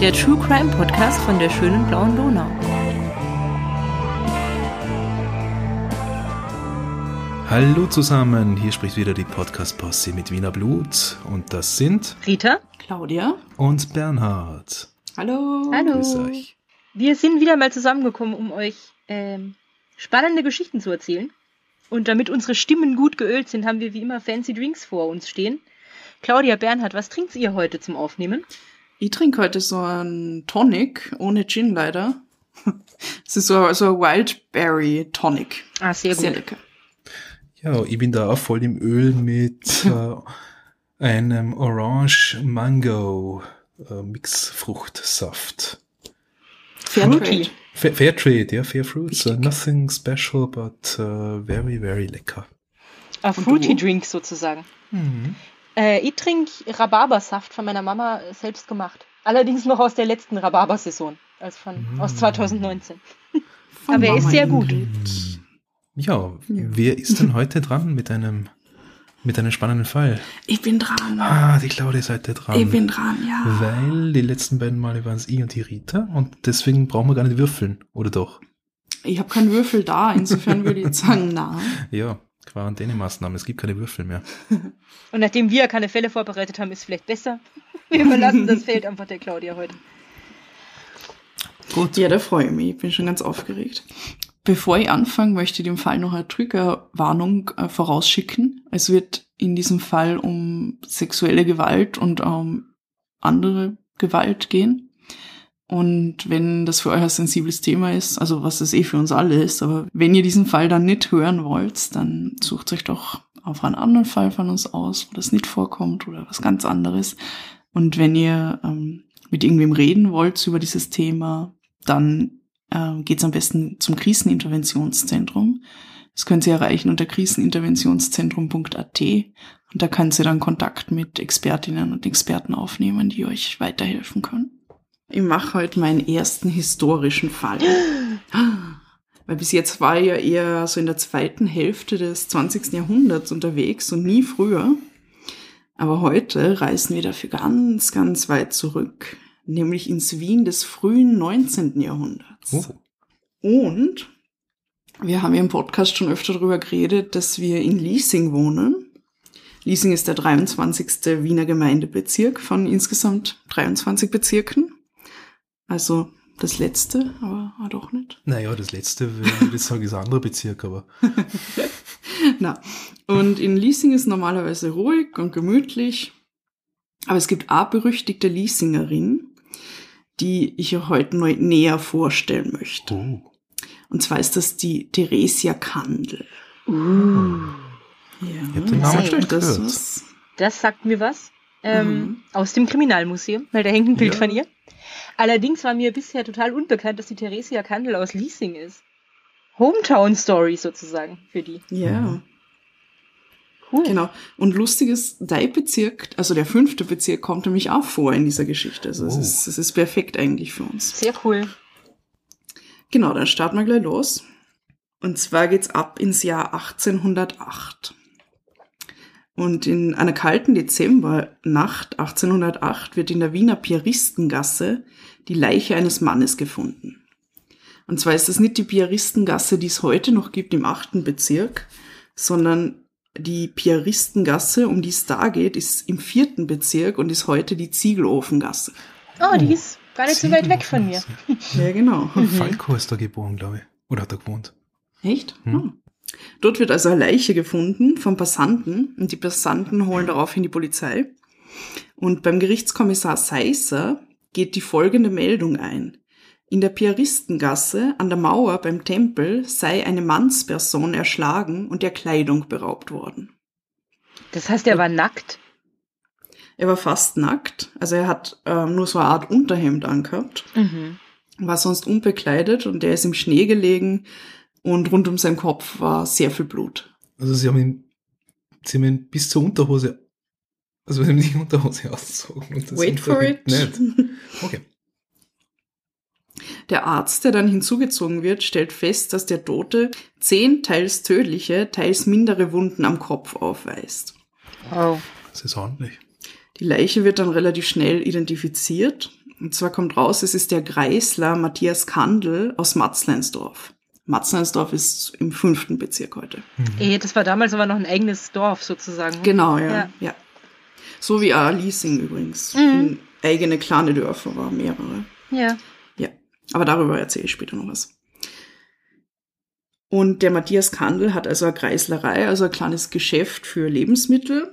Der True Crime Podcast von der schönen blauen Donau. Hallo zusammen, hier spricht wieder die Podcast-Posse mit Wiener Blut und das sind Rita, Claudia. und Bernhard. Hallo. Hallo. Grüß euch. Wir sind wieder mal zusammengekommen, um euch ähm, spannende Geschichten zu erzählen. Und damit unsere Stimmen gut geölt sind, haben wir wie immer fancy Drinks vor uns stehen. Claudia Bernhard, was trinkt ihr heute zum Aufnehmen? Ich trinke heute so einen Tonic, ohne Gin leider. Es ist so, so ein Wildberry Tonic. Ah, sehr gut. Sehr lecker. Ja, ich bin da auch voll im Öl mit äh, einem Orange Mango äh, Mixfruchtsaft. Fairtrade. Fair, Fairtrade, ja, Fair Fruits. Uh, Richtig. nothing special, but uh, very, very lecker. Und Fruity? Drink sozusagen. Äh, ich trinke Rhabarbersaft von meiner Mama selbst gemacht. Allerdings noch aus der letzten Rhabarbersaison, also von, aus 2019. Von Aber er ist sehr gut. Ingrid. Ja, wer ist denn heute dran mit einem, mit einem spannenden Fall? Ich bin dran. Ah, die Claudia ist heute dran. Ich bin dran, ja. Weil die letzten beiden Male waren es ich und die Rita und deswegen brauchen wir gar nicht würfeln, oder doch? Ich habe keinen Würfel da, insofern würde ich jetzt sagen, na. Ja, Quarantänemaßnahmen, es gibt keine Würfel mehr. Und nachdem wir keine Fälle vorbereitet haben, ist es vielleicht besser. Wir überlassen das Feld einfach der Claudia heute. Gut. Ja, da freue ich mich. Ich bin schon ganz aufgeregt. Bevor ich anfange, möchte ich dem Fall noch eine Triggerwarnung äh, vorausschicken. Es wird in diesem Fall um sexuelle Gewalt und um andere Gewalt gehen. Und wenn das für euch ein sensibles Thema ist, also was es eh für uns alle ist, aber wenn ihr diesen Fall dann nicht hören wollt, dann sucht euch doch auf einen anderen Fall von uns aus, wo das nicht vorkommt oder was ganz anderes. Und wenn ihr ähm, mit irgendwem reden wollt über dieses Thema, dann äh, geht's am besten zum Kriseninterventionszentrum. Das könnt ihr erreichen unter kriseninterventionszentrum.at und da könnt ihr dann Kontakt mit Expertinnen und Experten aufnehmen, die euch weiterhelfen können. Ich mache heute meinen ersten historischen Fall. Weil bis jetzt war ich ja eher so in der zweiten Hälfte des 20. Jahrhunderts unterwegs und nie früher. Aber heute reisen wir dafür ganz, ganz weit zurück, nämlich ins Wien des frühen 19. Jahrhunderts. Oh. Und wir haben ja im Podcast schon öfter darüber geredet, dass wir in Liesing wohnen. Liesing ist der 23. Wiener Gemeindebezirk von insgesamt 23 Bezirken. Also das letzte, aber ah, doch nicht. Naja, das letzte, würde ich sagen, ist ein anderer Bezirk, aber Na. Und in Liesing ist normalerweise ruhig und gemütlich. Aber es gibt eine berüchtigte Liesingerin, die ich euch heute neu näher vorstellen möchte. oh. Und zwar ist das die Theresia Kandel. Ja, Ich hab den Namen sagt euch schon das was? Das sagt mir was. Ähm, Mhm. Aus dem Kriminalmuseum, weil da hängt ein Bild Ja. von ihr. Allerdings war mir bisher total unbekannt, dass die Theresia Kandel aus Liesing ist. Hometown Story sozusagen für die. Ja, Cool. genau. Und lustig ist, dein Bezirk, also der fünfte Bezirk, kommt nämlich auch vor in dieser Geschichte. Also es, Oh. ist, es ist perfekt eigentlich für uns. Sehr cool. Genau, dann starten wir gleich los. Und zwar geht's ab ins Jahr 1808. Und in einer kalten Dezembernacht 1808 wird in der Wiener Piaristengasse die Leiche eines Mannes gefunden. Und zwar ist das nicht die Piaristengasse, die es heute noch gibt im achten Bezirk, sondern die Piaristengasse, um die es da geht, ist im vierten Bezirk und ist heute die Ziegelofengasse. Oh, die ist gar nicht so weit weg von mir. Ja, genau. Falco ist da geboren, glaube ich. Oder hat er gewohnt? Echt? Hm. Dort wird also eine Leiche gefunden vom Passanten und die Passanten holen daraufhin die Polizei. Und beim Gerichtskommissar Seisser geht die folgende Meldung ein. In der Piaristengasse an der Mauer beim Tempel sei eine Mannsperson erschlagen und der Kleidung beraubt worden. Das heißt, er war nackt. Er war fast nackt, also er hat ähm, nur so eine Art Unterhemd angehabt, Mhm. war sonst unbekleidet und er ist im Schnee gelegen und rund um seinen Kopf war sehr viel Blut. Also sie haben ihn, sie haben ihn bis zur Unterhose, also sie haben die Unterhose ausgezogen. und das Wait for it. Nicht. Okay. Der Arzt, der dann hinzugezogen wird, stellt fest, dass der Tote zehn teils tödliche, teils mindere Wunden am Kopf aufweist. Oh. Das ist ordentlich. Die Leiche wird dann relativ schnell identifiziert Und zwar kommt raus, es ist der Greisler Matthias Kandel aus Matzleinsdorf. Matzleinsdorf ist im fünften Bezirk heute. Eh, das war damals aber noch ein eigenes Dorf sozusagen. Genau, ja. Ja. ja. So wie auch Leasing übrigens. Mhm. Eigene kleine Dörfer waren mehrere. Ja. Ja, aber darüber erzähle ich später noch was. Und der Matthias Kandel hat also eine Kreislerei, also ein kleines Geschäft für Lebensmittel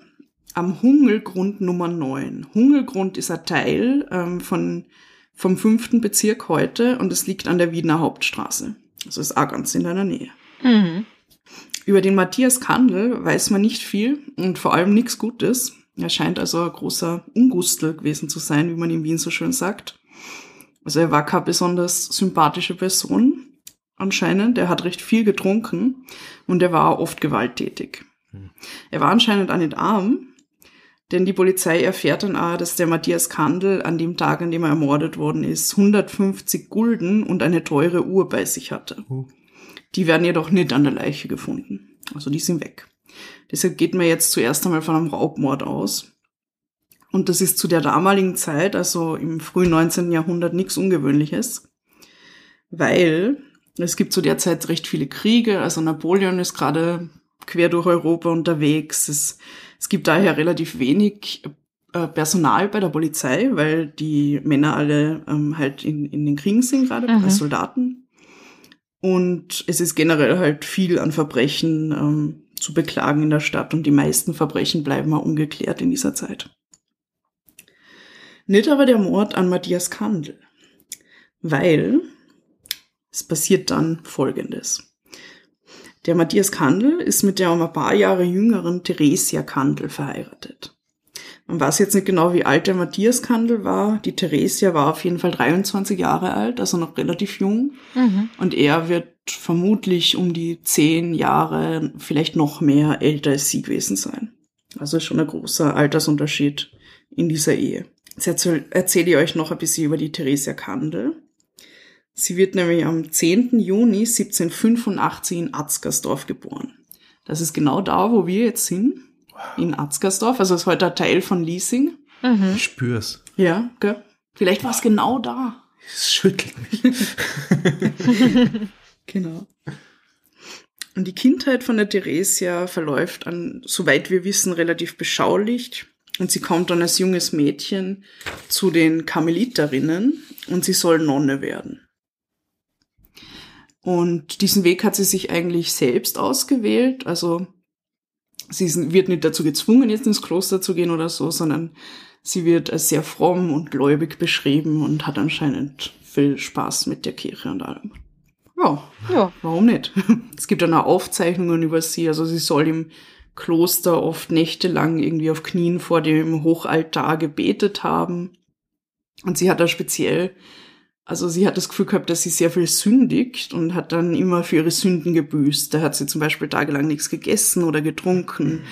am Hungelgrund Nummer 9. Hungelgrund ist ein Teil ähm, von, vom fünften Bezirk heute und es liegt an der Wiener Hauptstraße. Also ist auch ganz in deiner Nähe. Mhm. Über den Matthias Kandel weiß man nicht viel und vor allem nichts Gutes. Er scheint also ein großer Ungustel gewesen zu sein, wie man in Wien so schön sagt. Also er war keine besonders sympathische Person anscheinend. Er hat recht viel getrunken und er war auch oft gewalttätig. Er war anscheinend auch nicht arm, denn die Polizei erfährt dann auch, dass der Matthias Kandel an dem Tag, an dem er ermordet worden ist, 150 Gulden und eine teure Uhr bei sich hatte. Oh. Die werden jedoch nicht an der Leiche gefunden. Also die sind weg. Deshalb geht man jetzt zuerst einmal von einem Raubmord aus. Und das ist zu der damaligen Zeit, also im frühen 19. Jahrhundert, nichts Ungewöhnliches, weil es gibt zu der Zeit recht viele Kriege. Also Napoleon ist gerade quer durch Europa unterwegs. Es, es gibt daher relativ wenig äh, Personal bei der Polizei, weil die Männer alle ähm, halt in, in den Kriegen sind, gerade Mhm. als Soldaten. Und es ist generell halt viel an Verbrechen ähm, zu beklagen in der Stadt und die meisten Verbrechen bleiben auch ungeklärt in dieser Zeit. Nicht aber der Mord an Matthias Kandel, weil es passiert dann Folgendes. Der Matthias Kandel ist mit der um ein paar Jahre jüngeren Theresia Kandel verheiratet. Man weiß jetzt nicht genau, wie alt der Matthias Kandel war. Die Theresia war auf jeden Fall 23 Jahre alt, also noch relativ jung. Mhm. Und er wird vermutlich um die zehn Jahre, vielleicht noch mehr älter als sie gewesen sein. Also schon ein großer Altersunterschied in dieser Ehe. Jetzt erzähl- erzähle ich euch noch ein bisschen über die Theresia Kandel. Sie wird nämlich am 10. Juni 1785 in Atzgersdorf geboren. Das ist genau da, wo wir jetzt sind. In Atzgersdorf. Also ist heute ein Teil von Liesing. Mhm. Ich spür's. Ja, gell? Vielleicht war es genau da. Es schüttelt mich. Genau. Und die Kindheit von der Theresia verläuft an, soweit wir wissen, relativ beschaulich. Und sie kommt dann als junges Mädchen zu den Karmeliterinnen und sie soll Nonne werden. Und diesen Weg hat sie sich eigentlich selbst ausgewählt. Also sie wird nicht dazu gezwungen, jetzt ins Kloster zu gehen oder so, sondern sie wird als sehr fromm und gläubig beschrieben und hat anscheinend viel Spaß mit der Kirche und allem. Ja, Ja. Warum nicht? Es gibt dann auch Aufzeichnungen über sie. Also sie soll im Kloster oft nächtelang irgendwie auf Knien vor dem Hochaltar gebetet haben. Und sie hat da speziell, also sie hat das Gefühl gehabt, dass sie sehr viel sündigt und hat dann immer für ihre Sünden gebüßt. Da hat sie zum Beispiel tagelang nichts gegessen oder getrunken,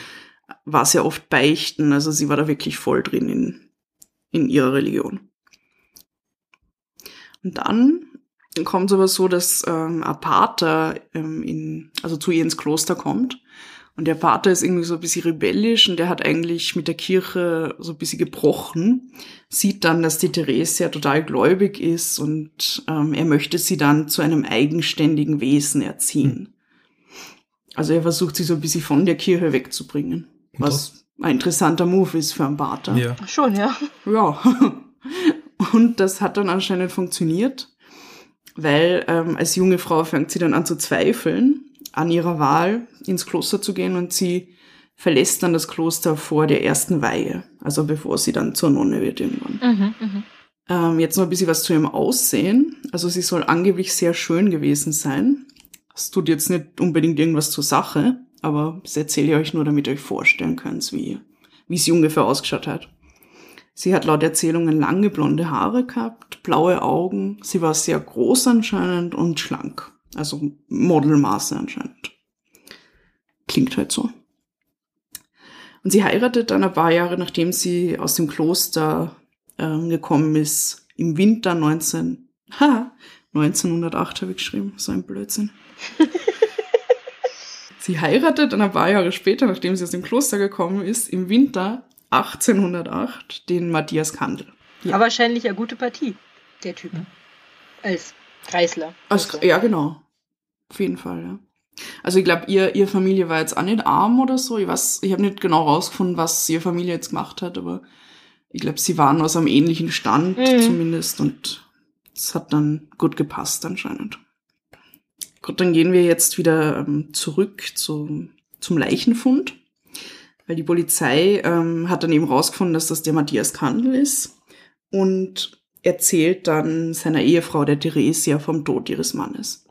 war sehr oft beichten. Also sie war da wirklich voll drin in, in ihrer Religion. Und dann kommt es aber so, dass ähm, Pater ähm, in, also zu ihr ins Kloster kommt. Und der Pater ist irgendwie so ein bisschen rebellisch und der hat eigentlich mit der Kirche so ein bisschen gebrochen, sieht dann, dass die Theresia total gläubig ist und ähm, er möchte sie dann zu einem eigenständigen Wesen erziehen. Also er versucht sie so ein bisschen von der Kirche wegzubringen, was ein interessanter Move ist für einen Pater. Ja. Schon, ja. Ja. Und das hat dann anscheinend funktioniert, weil ähm, als junge Frau fängt sie dann an zu zweifeln an ihrer Wahl, ins Kloster zu gehen und sie verlässt dann das Kloster vor der ersten Weihe, also bevor sie dann zur Nonne wird irgendwann. Mhm, mhm. Ähm, jetzt noch ein bisschen was zu ihrem Aussehen. Also sie soll angeblich sehr schön gewesen sein. Das tut jetzt nicht unbedingt irgendwas zur Sache, aber das erzähle ich euch nur, damit ihr euch vorstellen könnt, wie, wie sie ungefähr ausgeschaut hat. Sie hat laut Erzählungen lange blonde Haare gehabt, blaue Augen. Sie war sehr groß anscheinend und schlank. Also Modelmaße anscheinend. Klingt halt so. Und sie heiratet dann ein paar Jahre, nachdem sie aus dem Kloster ähm, gekommen ist, im Winter 19, ha, 1908 habe ich geschrieben, so ein Blödsinn. sie heiratet dann ein paar Jahre später, nachdem sie aus dem Kloster gekommen ist, im Winter 1808 den Matthias Kandel. Ja. Aber wahrscheinlich eine gute Partie, der Typ. Als Kreisler. Also, ja, genau. Auf jeden Fall, ja. Also ich glaube, ihr, ihr Familie war jetzt auch nicht arm oder so. Ich weiß, ich habe nicht genau rausgefunden, was ihre Familie jetzt gemacht hat, aber ich glaube, sie waren aus einem ähnlichen Stand Mhm. zumindest und es hat dann gut gepasst anscheinend. Gut, dann gehen wir jetzt wieder ähm, zurück zu, zum Leichenfund, weil die Polizei ähm, hat dann eben rausgefunden, dass das der Matthias Kandel ist und erzählt dann seiner Ehefrau, der Theresia, vom Tod ihres Mannes.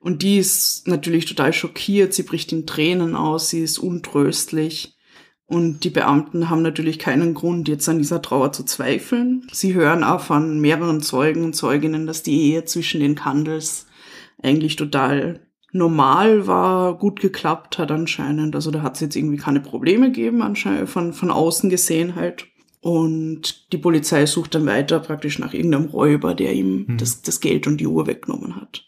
Und die ist natürlich total schockiert, sie bricht in Tränen aus, sie ist untröstlich. Und die Beamten haben natürlich keinen Grund, jetzt an dieser Trauer zu zweifeln. Sie hören auch von mehreren Zeugen und Zeuginnen, dass die Ehe zwischen den Kandels eigentlich total normal war, gut geklappt hat anscheinend. Also da hat es jetzt irgendwie keine Probleme gegeben, anscheinend von, von außen gesehen halt. Und die Polizei sucht dann weiter praktisch nach irgendeinem Räuber, der ihm Mhm. das, das Geld und die Uhr weggenommen hat.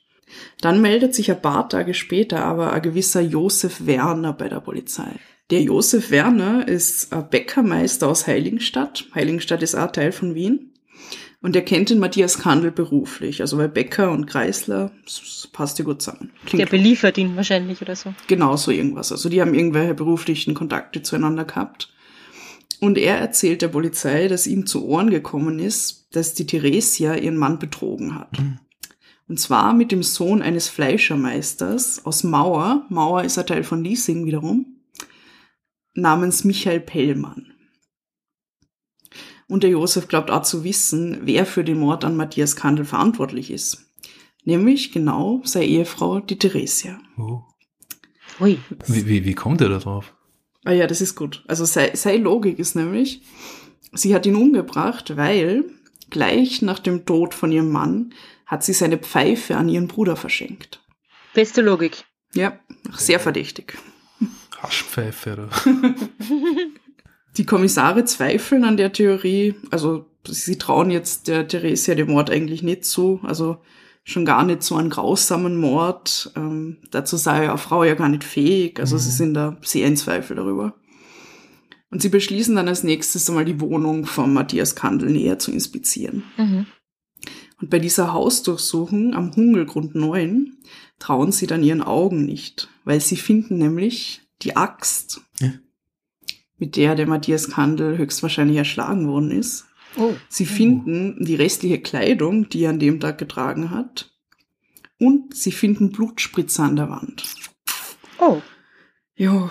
Dann meldet sich ein paar Tage später aber ein gewisser Josef Werner bei der Polizei. Der Josef Werner ist ein Bäckermeister aus Heiligenstadt. Heiligenstadt ist auch Teil von Wien. Und er kennt den Matthias Kandel beruflich. Also weil Bäcker und Kreisler, das passt ja gut zusammen. Der Klingt beliefert ihn wahrscheinlich oder so. genau so irgendwas. Also die haben irgendwelche beruflichen Kontakte zueinander gehabt. Und er erzählt der Polizei, dass ihm zu Ohren gekommen ist, dass die Theresia ihren Mann betrogen hat. Mhm. Und zwar mit dem Sohn eines Fleischermeisters aus Mauer. Mauer ist ein Teil von Liesing wiederum. Namens Michael Pellmann. Und der Josef glaubt auch zu wissen, wer für den Mord an Matthias Kandel verantwortlich ist. Nämlich genau seine Ehefrau, die Theresia. Oh. Ui. Wie, wie, wie kommt er da drauf? Ah ja, das ist gut. Also sei- seine Logik ist nämlich, sie hat ihn umgebracht, weil gleich nach dem Tod von ihrem Mann hat sie seine Pfeife an ihren Bruder verschenkt. Beste Logik. Ja, sehr verdächtig. Haschpfeife oder? Die Kommissare zweifeln an der Theorie, also sie trauen jetzt der Theresia den Mord eigentlich nicht zu, also schon gar nicht so einen grausamen Mord. Ähm, dazu sei ja eine Frau ja gar nicht fähig, also sie Mhm. sind da sehr in Zweifel darüber. Und sie beschließen dann als nächstes einmal die Wohnung von Matthias Kandel näher zu inspizieren. Mhm. Und bei dieser Hausdurchsuchung am Hungelgrund 9 trauen sie dann ihren Augen nicht, weil sie finden nämlich die Axt, Ja. mit der der Matthias Kandel höchstwahrscheinlich erschlagen worden ist. Oh. Sie finden die restliche Kleidung, die er an dem Tag getragen hat. Und sie finden Blutspritzer an der Wand. Oh. Jo.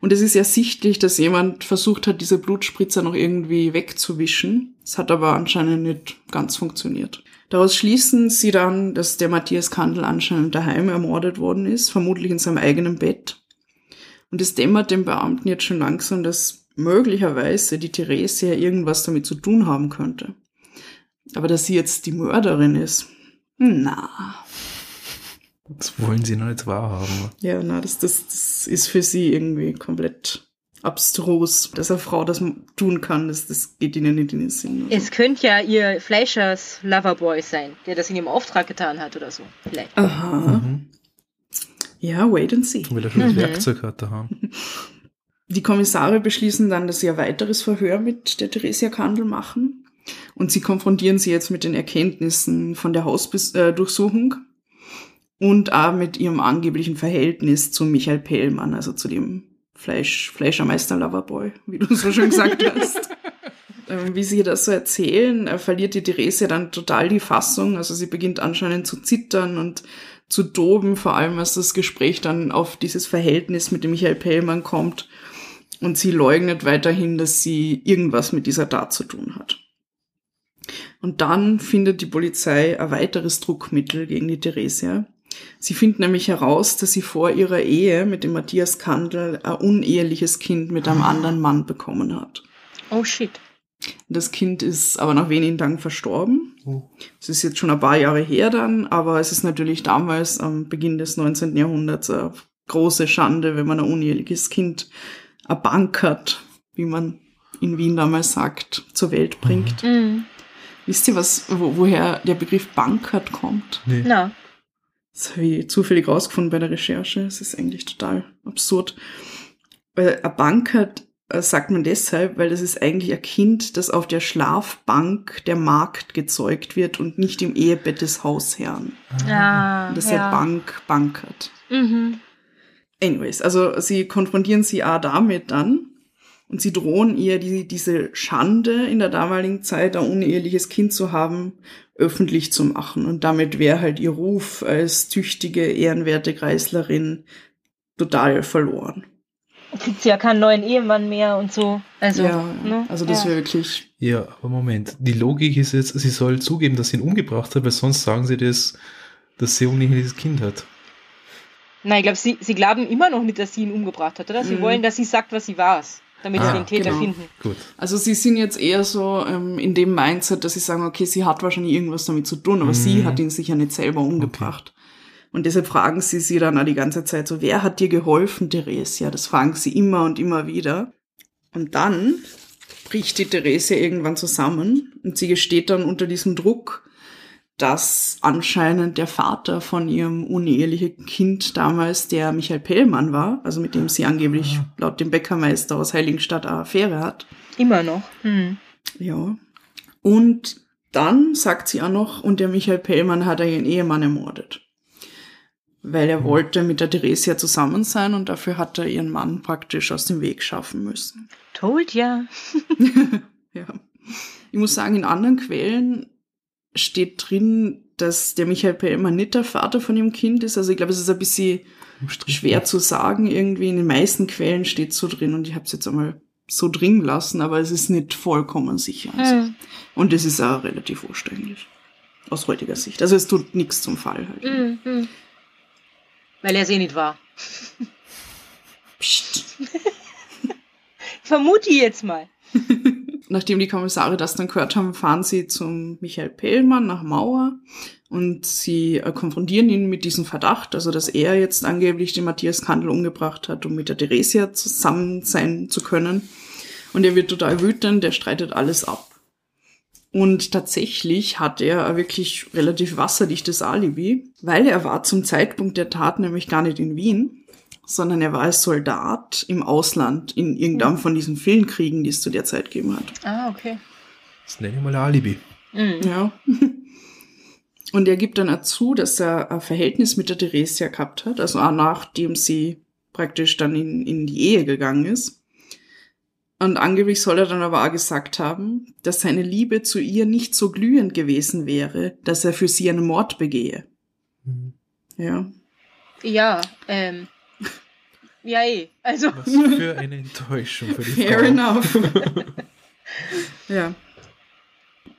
Und es ist ersichtlich, dass jemand versucht hat, diese Blutspritzer noch irgendwie wegzuwischen. Es hat aber anscheinend nicht ganz funktioniert. Daraus schließen sie dann, dass der Matthias Kandel anscheinend daheim ermordet worden ist, vermutlich in seinem eigenen Bett. Und es dämmert den Beamten jetzt schon langsam, dass möglicherweise die Theresia irgendwas damit zu tun haben könnte. Aber dass sie jetzt die Mörderin ist, na, Das wollen sie noch nicht wahrhaben. ja, na, das, das, das ist für sie irgendwie komplett abstrus, dass eine Frau das tun kann, das, das geht ihnen nicht in den Sinn. Also. Es könnte ja ihr Fleischers Loverboy sein, der das in ihrem Auftrag getan hat oder so. Vielleicht. Aha. Mhm. Ja, wait and see. Weil er schon das Mhm. Werkzeug hat daheim. Die Kommissare beschließen dann, dass sie ein weiteres Verhör mit der Theresia Kandel machen. Und sie konfrontieren sie jetzt mit den Erkenntnissen von der Hausdurchsuchung und auch mit ihrem angeblichen Verhältnis zu Michael Pellmann, also zu dem Fleisch, Fleischermeister Loverboy, wie du so schön gesagt hast. Ähm, Wie sie das so erzählen, äh, verliert die Theresia dann total die Fassung. Also sie beginnt anscheinend zu zittern und zu toben, vor allem als das Gespräch dann auf dieses Verhältnis mit dem Michael Pellmann kommt. Und sie leugnet weiterhin, dass sie irgendwas mit dieser Tat zu tun hat. Und dann findet die Polizei ein weiteres Druckmittel gegen die Theresia. Sie findet nämlich heraus, dass sie vor ihrer Ehe mit dem Matthias Kandel ein uneheliches Kind mit einem anderen Mann bekommen hat. Oh shit. Das Kind ist aber nach wenigen Tagen verstorben. Oh. Es ist jetzt schon ein paar Jahre her dann, aber es ist natürlich damals am Beginn des 19. Jahrhunderts eine große Schande, wenn man ein uneheliches Kind erbankert, wie man in Wien damals sagt, zur Welt bringt. Mhm. Wisst ihr, was, wo, woher der Begriff bankert kommt? Nee. Na. Das habe ich zufällig rausgefunden bei der Recherche. Es ist eigentlich total absurd. Weil ein bankert äh, sagt man deshalb, weil das ist eigentlich ein Kind, das auf der Schlafbank der Magd gezeugt wird und nicht im Ehebett des Hausherrn. Ah, Und das ja. ja. Bank bankert. Mhm. Anyways, also sie konfrontieren sie auch damit dann und sie drohen ihr die, diese Schande in der damaligen Zeit, ein uneheliches Kind zu haben, öffentlich zu machen. Und damit wäre halt ihr Ruf als tüchtige, ehrenwerte Kreislerin total verloren. Kriegt sie ja keinen neuen Ehemann mehr und so. Also, ja, ne? also das ja. wäre wirklich, Ja, aber Moment. Die Logik ist jetzt, sie soll zugeben, dass sie ihn umgebracht hat, weil sonst sagen sie das, dass sie ein uneheliches Kind hat. Nein, ich glaube, sie, sie glauben immer noch nicht, dass sie ihn umgebracht hat, oder? Sie Mhm. wollen, dass sie sagt, was sie war, damit sie Ah, den Täter genau. finden. Gut. also sie sind jetzt eher so ähm, in dem Mindset, dass sie sagen, okay, sie hat wahrscheinlich irgendwas damit zu tun, aber Mhm. sie hat ihn sicher nicht selber umgebracht. Und deshalb fragen sie sie dann auch die ganze Zeit so, wer hat dir geholfen, Theresia? Das fragen sie immer und immer wieder. Und dann bricht die Theresia irgendwann zusammen und sie gesteht dann unter diesem Druck, dass anscheinend der Vater von ihrem unehelichen Kind damals der Michael Pellmann war, also mit dem sie angeblich laut dem Bäckermeister aus Heiligenstadt eine Affäre hat. Immer noch. Hm. Ja. Und dann sagt sie auch noch, und der Michael Pellmann hat ihren Ehemann ermordet. Weil er wollte mit der Theresia zusammen sein und dafür hat er ihren Mann praktisch aus dem Weg schaffen müssen. Told ya. Ja. Ich muss sagen, in anderen Quellen steht drin, dass der Michael Pellmann nicht der Vater von dem Kind ist. Also ich glaube, es ist ein bisschen Umstritten. schwer zu sagen. Irgendwie in den meisten Quellen steht so drin und ich habe es jetzt einmal so drin lassen, aber es ist nicht vollkommen sicher. Also. Hm. Und es ist auch relativ eigentlich. Aus heutiger Sicht. Also es tut nichts zum Fall halt. Hm, hm. Weil er es eh nicht war. Psst. Vermute ich jetzt mal. Nachdem die Kommissare das dann gehört haben, fahren sie zum Michael Pellmann nach Mauer und sie äh, konfrontieren ihn mit diesem Verdacht, also dass er jetzt angeblich den Matthias Kandel umgebracht hat, um mit der Theresia zusammen sein zu können. Und er wird total wütend, er streitet alles ab. Und tatsächlich hat er ein wirklich relativ wasserdichtes Alibi, weil er war zum Zeitpunkt der Tat nämlich gar nicht in Wien, sondern er war als Soldat im Ausland in irgendeinem von diesen vielen Kriegen, die es zu der Zeit gegeben hat. Ah, okay. Das nenne ich mal ein Alibi. Hm. Ja. Und er gibt dann auch zu, dass er ein Verhältnis mit der Theresia gehabt hat, also auch nachdem sie praktisch dann in, in die Ehe gegangen ist. Und angeblich soll er dann aber auch gesagt haben, dass seine Liebe zu ihr nicht so glühend gewesen wäre, dass er für sie einen Mord begehe. Hm. Ja. Ja, ähm. Ja, eh. Also. Was für eine Enttäuschung für die Fair Frau. enough. ja.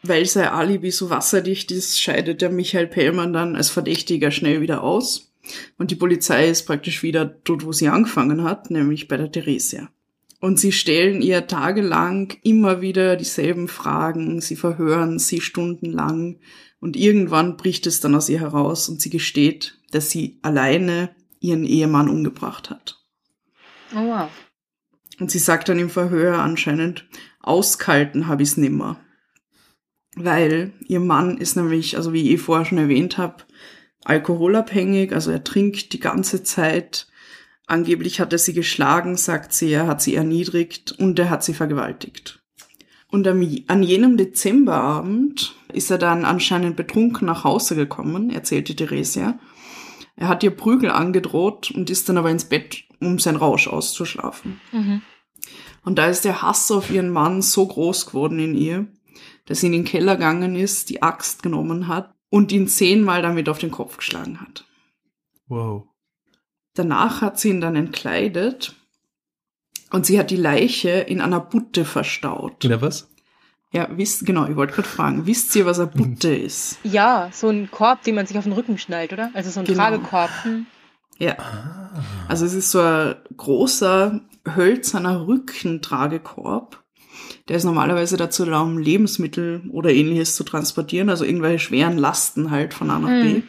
Weil sein Alibi so wasserdicht ist, scheidet der Michael Pellmann dann als Verdächtiger schnell wieder aus. Und die Polizei ist praktisch wieder dort, wo sie angefangen hat, nämlich bei der Theresia. Und sie stellen ihr tagelang immer wieder dieselben Fragen, sie verhören sie stundenlang und irgendwann bricht es dann aus ihr heraus und sie gesteht, dass sie alleine ihren Ehemann umgebracht hat. Oh, wow. Und sie sagt dann im Verhör anscheinend, auskalten habe ich's nimmer. Weil ihr Mann ist nämlich, also wie ich eh vorher schon erwähnt habe, alkoholabhängig, also er trinkt die ganze Zeit. Angeblich hat er sie geschlagen, sagt sie, er hat sie erniedrigt und er hat sie vergewaltigt. Und an jenem Dezemberabend ist er dann anscheinend betrunken nach Hause gekommen, erzählte Theresia. Er hat ihr Prügel angedroht und ist dann aber ins Bett, um sein Rausch auszuschlafen. Mhm. Und da ist der Hass auf ihren Mann so groß geworden in ihr, dass sie in den Keller gegangen ist, die Axt genommen hat und ihn zehnmal damit auf den Kopf geschlagen hat. Wow. Danach hat sie ihn dann entkleidet und sie hat die Leiche in einer Butte verstaut. Oder was? Ja, wisst, genau, ich wollte gerade fragen, wisst ihr, was eine Butte ist? Ja, so ein Korb, den man sich auf den Rücken schnallt, oder? Also so ein Genau. Tragekorb. Hm. Ja, Ah. also es ist so ein großer, hölzerner Rückentragekorb. Der ist normalerweise dazu da, um Lebensmittel oder ähnliches zu transportieren, also irgendwelche schweren Lasten halt von A nach B. Mhm.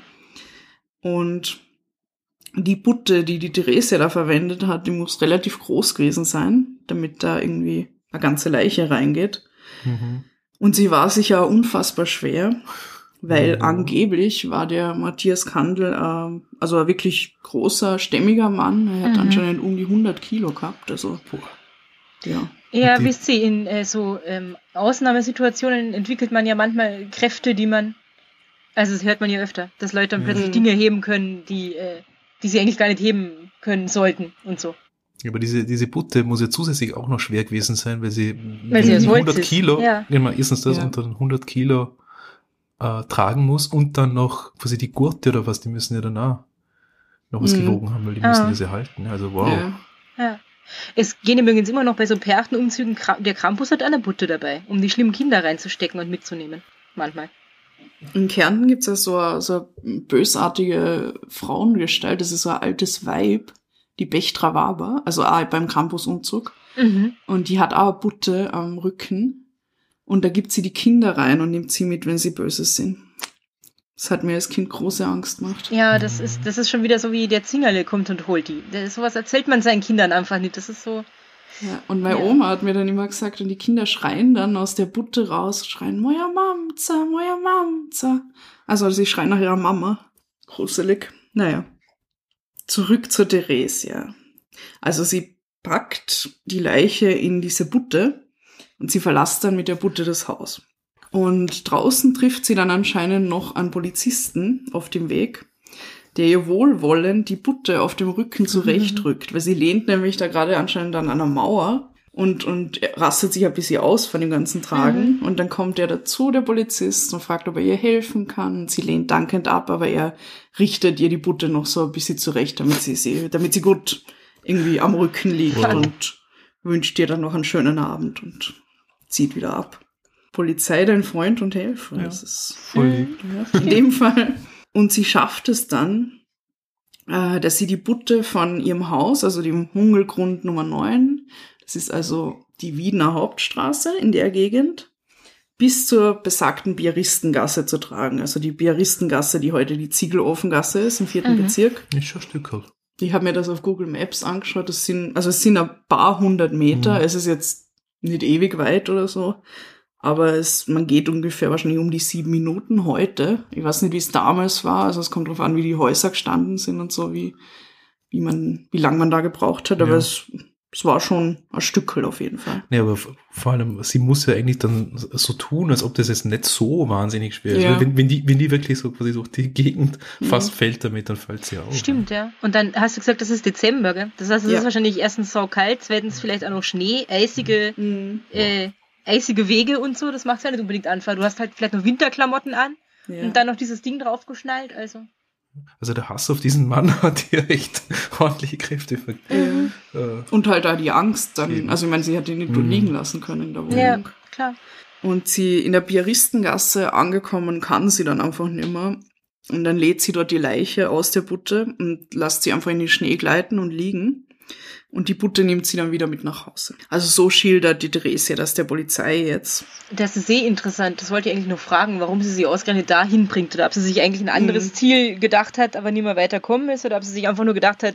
Und die Butte, die die Therese da verwendet hat, die muss relativ groß gewesen sein, damit da irgendwie eine ganze Leiche reingeht. Mhm. Und sie war sicher unfassbar schwer, weil Mhm. angeblich war der Matthias Kandel, äh, also ein wirklich großer, stämmiger Mann. Er hat Mhm. anscheinend um die 100 Kilo gehabt. Also Boah. Ja. Ja, wisst ihr, in äh, so ähm, Ausnahmesituationen entwickelt man ja manchmal Kräfte, die man, also das hört man ja öfter, dass Leute dann Ja. plötzlich Mhm. Dinge heben können, die, äh, die sie eigentlich gar nicht heben können sollten und so. Aber diese, diese Butte muss ja zusätzlich auch noch schwer gewesen sein, weil sie, Weil sie die aus Holz 100 ist, Kilo, ja. immer erstens das Ja. unter den 100 Kilo äh, tragen muss und dann noch, quasi die Gurte oder was, die müssen ja dann auch noch was Mhm. gewogen haben, weil die Ah. müssen ja sie halten. Also wow. Ja. Ja. Es gehen übrigens immer noch bei so Perchtenumzügen, Kra- der Krampus hat eine Butte dabei, um die schlimmen Kinder reinzustecken und mitzunehmen. Manchmal. In Kärnten gibt's ja so eine, so eine bösartige Frauengestalt, das ist so ein altes Weib, die Bechtra Waber, also auch beim Campusumzug. Mhm. Und die hat auch eine Butte am Rücken. Und da gibt sie die Kinder rein und nimmt sie mit, wenn sie böse sind. Das hat mir als Kind große Angst gemacht. Ja, das ist, das ist schon wieder so wie der Zingerle kommt und holt die. Das, sowas erzählt man seinen Kindern einfach nicht. Das ist so. Ja, und meine Ja. Oma hat mir dann immer gesagt, und die Kinder schreien dann aus der Butte raus, schreien, Moja Mamza, Moja Mamza. Also sie schreien nach ihrer Mama. Gruselig. Naja. Zurück zur Theresia. Also sie packt die Leiche in diese Butte und sie verlässt dann mit der Butte das Haus. Und draußen trifft sie dann anscheinend noch einen Polizisten auf dem Weg, der ihr wohlwollend die Butte auf dem Rücken zurechtrückt, weil sie lehnt nämlich da gerade anscheinend an einer Mauer und, und rastet sich ein bisschen aus von dem ganzen Tragen. Und dann kommt er dazu, der Polizist, und fragt, ob er ihr helfen kann. Und sie lehnt dankend ab, aber er richtet ihr die Butte noch so ein bisschen zurecht, damit sie, sie damit sie gut irgendwie am Rücken liegt Wow. und wünscht ihr dann noch einen schönen Abend und zieht wieder ab. Polizei, dein Freund und Helfer. Ja. Das ist Voll ja, in dem Fall. Und sie schafft es dann, äh, dass sie die Butte von ihrem Haus, also dem Hungelgrund Nummer 9, das ist also die Wiener Hauptstraße in der Gegend, bis zur besagten Bieristengasse zu tragen. Also die Bieristengasse, die heute die Ziegelofengasse ist, im vierten Mhm. Bezirk. Ist schon ein Stück halt. Ich habe mir das auf Google Maps angeschaut. Das sind, also es sind ein paar hundert Meter. Mhm. Es ist jetzt nicht ewig weit oder so. Aber es, man geht ungefähr wahrscheinlich um die sieben Minuten heute. Ich weiß nicht, wie es damals war. Also es kommt darauf an, wie die Häuser gestanden sind und so, wie, wie man, wie lang man da gebraucht hat. Aber Ja. es, es war schon ein Stückel auf jeden Fall. Nee, aber vor allem, sie muss ja eigentlich dann so tun, als ob das jetzt nicht so wahnsinnig schwer ist. Ja. Wenn, wenn, die, wenn die wirklich so quasi durch die Gegend Mhm. fast fällt damit, dann fällt sie auf. Stimmt, ja. Und dann hast du gesagt, das ist Dezember, gell? Das heißt, es Ja. ist wahrscheinlich erstens so kalt, zweitens vielleicht auch noch Schnee, eisige, äh, eisige Wege und so. Das macht ja nicht unbedingt Anfall. Du hast halt vielleicht noch Winterklamotten an Ja. und dann noch dieses Ding draufgeschnallt. Also. Also der Hass auf diesen Mann hat hier echt ordentliche Kräfte. ver- Ja. Äh, Und halt da die Angst dann, Eben. also ich meine, sie hat ihn nicht dort Mhm. liegen lassen können in der Wohnung. Ja, klar. Und sie in der Bieristengasse angekommen kann sie dann einfach nimmer. Und dann lädt sie dort die Leiche aus der Butte und lässt sie einfach in den Schnee gleiten und liegen. Und die Butte nimmt sie dann wieder mit nach Hause. Also so schildert die Theresia das der Polizei jetzt. Das ist sehr interessant. Das wollte ich eigentlich nur fragen, warum sie sie ausgerechnet dahin bringt. Oder ob sie sich eigentlich ein anderes Mhm. Ziel gedacht hat, aber nie mehr weiterkommen ist. Oder ob sie sich einfach nur gedacht hat,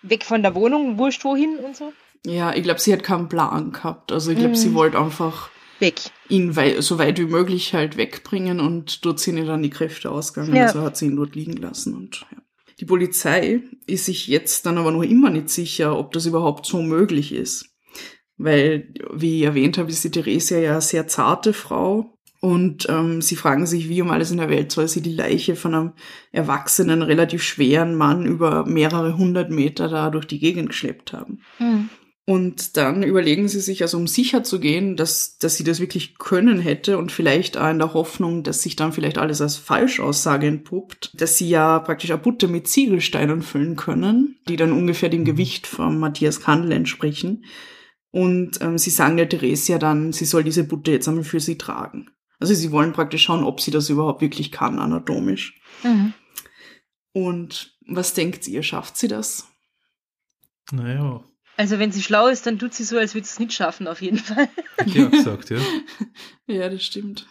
weg von der Wohnung, wurscht wohin und so. Ja, ich glaube, sie hat keinen Plan gehabt. Also ich glaube, Mhm. sie wollte einfach Weg. ihn wei so weit wie möglich halt wegbringen und dort sind ihr dann die Kräfte ausgegangen. Ja. Also hat sie ihn dort liegen lassen und ja. Die Polizei ist sich jetzt dann aber noch immer nicht sicher, ob das überhaupt so möglich ist. Weil, wie ich erwähnt habe, ist die Theresia ja eine sehr zarte Frau. Und ähm, sie fragen sich, wie um alles in der Welt soll sie die Leiche von einem erwachsenen, relativ schweren Mann über mehrere hundert Meter da durch die Gegend geschleppt haben. Hm. Und dann überlegen sie sich, also um sicher zu gehen, dass, dass sie das wirklich können hätte und vielleicht auch in der Hoffnung, dass sich dann vielleicht alles als Falschaussage entpuppt, dass sie ja praktisch eine Butte mit Ziegelsteinen füllen können, die dann ungefähr dem Gewicht von Matthias Kandel entsprechen. Und ähm, sie sagen der Theresia dann, sie soll diese Butte jetzt einmal für sie tragen. Also sie wollen praktisch schauen, ob sie das überhaupt wirklich kann, anatomisch. Mhm. Und was denkt ihr, schafft sie das? naja, Also wenn sie schlau ist, dann tut sie so, als würde sie es nicht schaffen, auf jeden Fall. auch gesagt, ja. Ja, das stimmt.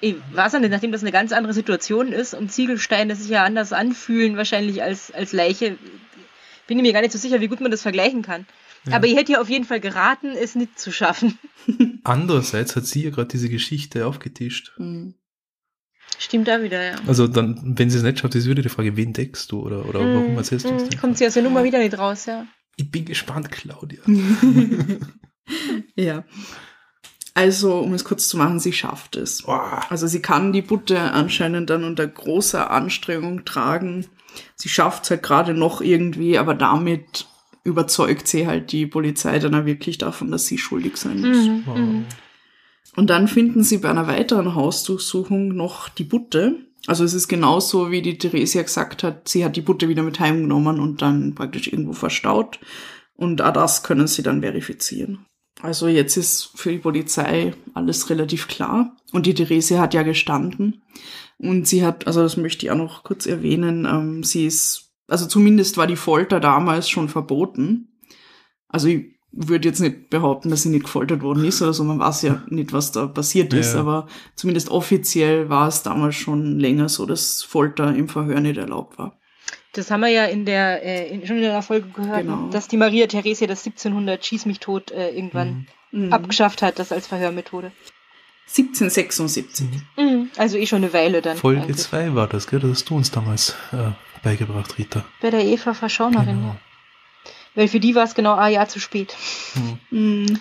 Ich weiß ja nicht, nachdem das eine ganz andere Situation ist und Ziegelsteine sich ja anders anfühlen wahrscheinlich als, als Leiche, bin ich mir gar nicht so sicher, wie gut man das vergleichen kann. Ja. Aber ich hätte ihr auf jeden Fall geraten, es nicht zu schaffen. Andererseits hat sie ja gerade diese Geschichte aufgetischt. Mhm. Stimmt da wieder, ja. Also dann, wenn sie es nicht schafft, ist wieder die Frage, wen deckst du oder, oder warum erzählst du es denn? Kommt sie aus der Nummer wieder nicht raus, ja. Ich bin gespannt, Claudia. Ja. Also, um es kurz zu machen, sie schafft es. Boah. Also sie kann die Butte anscheinend dann unter großer Anstrengung tragen. Sie schafft es halt gerade noch irgendwie, aber damit überzeugt sie halt die Polizei dann auch wirklich davon, dass sie schuldig sein muss. Mhm. Wow. Mhm. Und dann finden sie bei einer weiteren Hausdurchsuchung noch die Butte. Also es ist genauso, wie die Theresia gesagt hat, sie hat die Butte wieder mit heimgenommen und dann praktisch irgendwo verstaut. Und auch das können sie dann verifizieren. Also jetzt ist für die Polizei alles relativ klar. Und die Theresia hat ja gestanden. Und sie hat, also das möchte ich auch noch kurz erwähnen, ähm, sie ist, also zumindest war die Folter damals schon verboten. Also ich würde jetzt nicht behaupten, dass sie nicht gefoltert worden ist oder so. Man weiß ja nicht, was da passiert ist, Ja. aber zumindest offiziell war es damals schon länger so, dass Folter im Verhör nicht erlaubt war. Das haben wir ja in der, äh, in, schon in der Folge gehört, Genau. dass die Maria Theresia das 1700 Schieß mich tot äh, irgendwann Mhm. abgeschafft hat, das als Verhörmethode. 1776. Mhm. Also eh schon eine Weile dann. Folge eigentlich. 2 war das, gell? Das hast du uns damals äh, beigebracht, Rita. Bei der Eva Verschaunerin. Genau. Weil für die war es genau ein Jahr zu spät. Mhm. Mhm.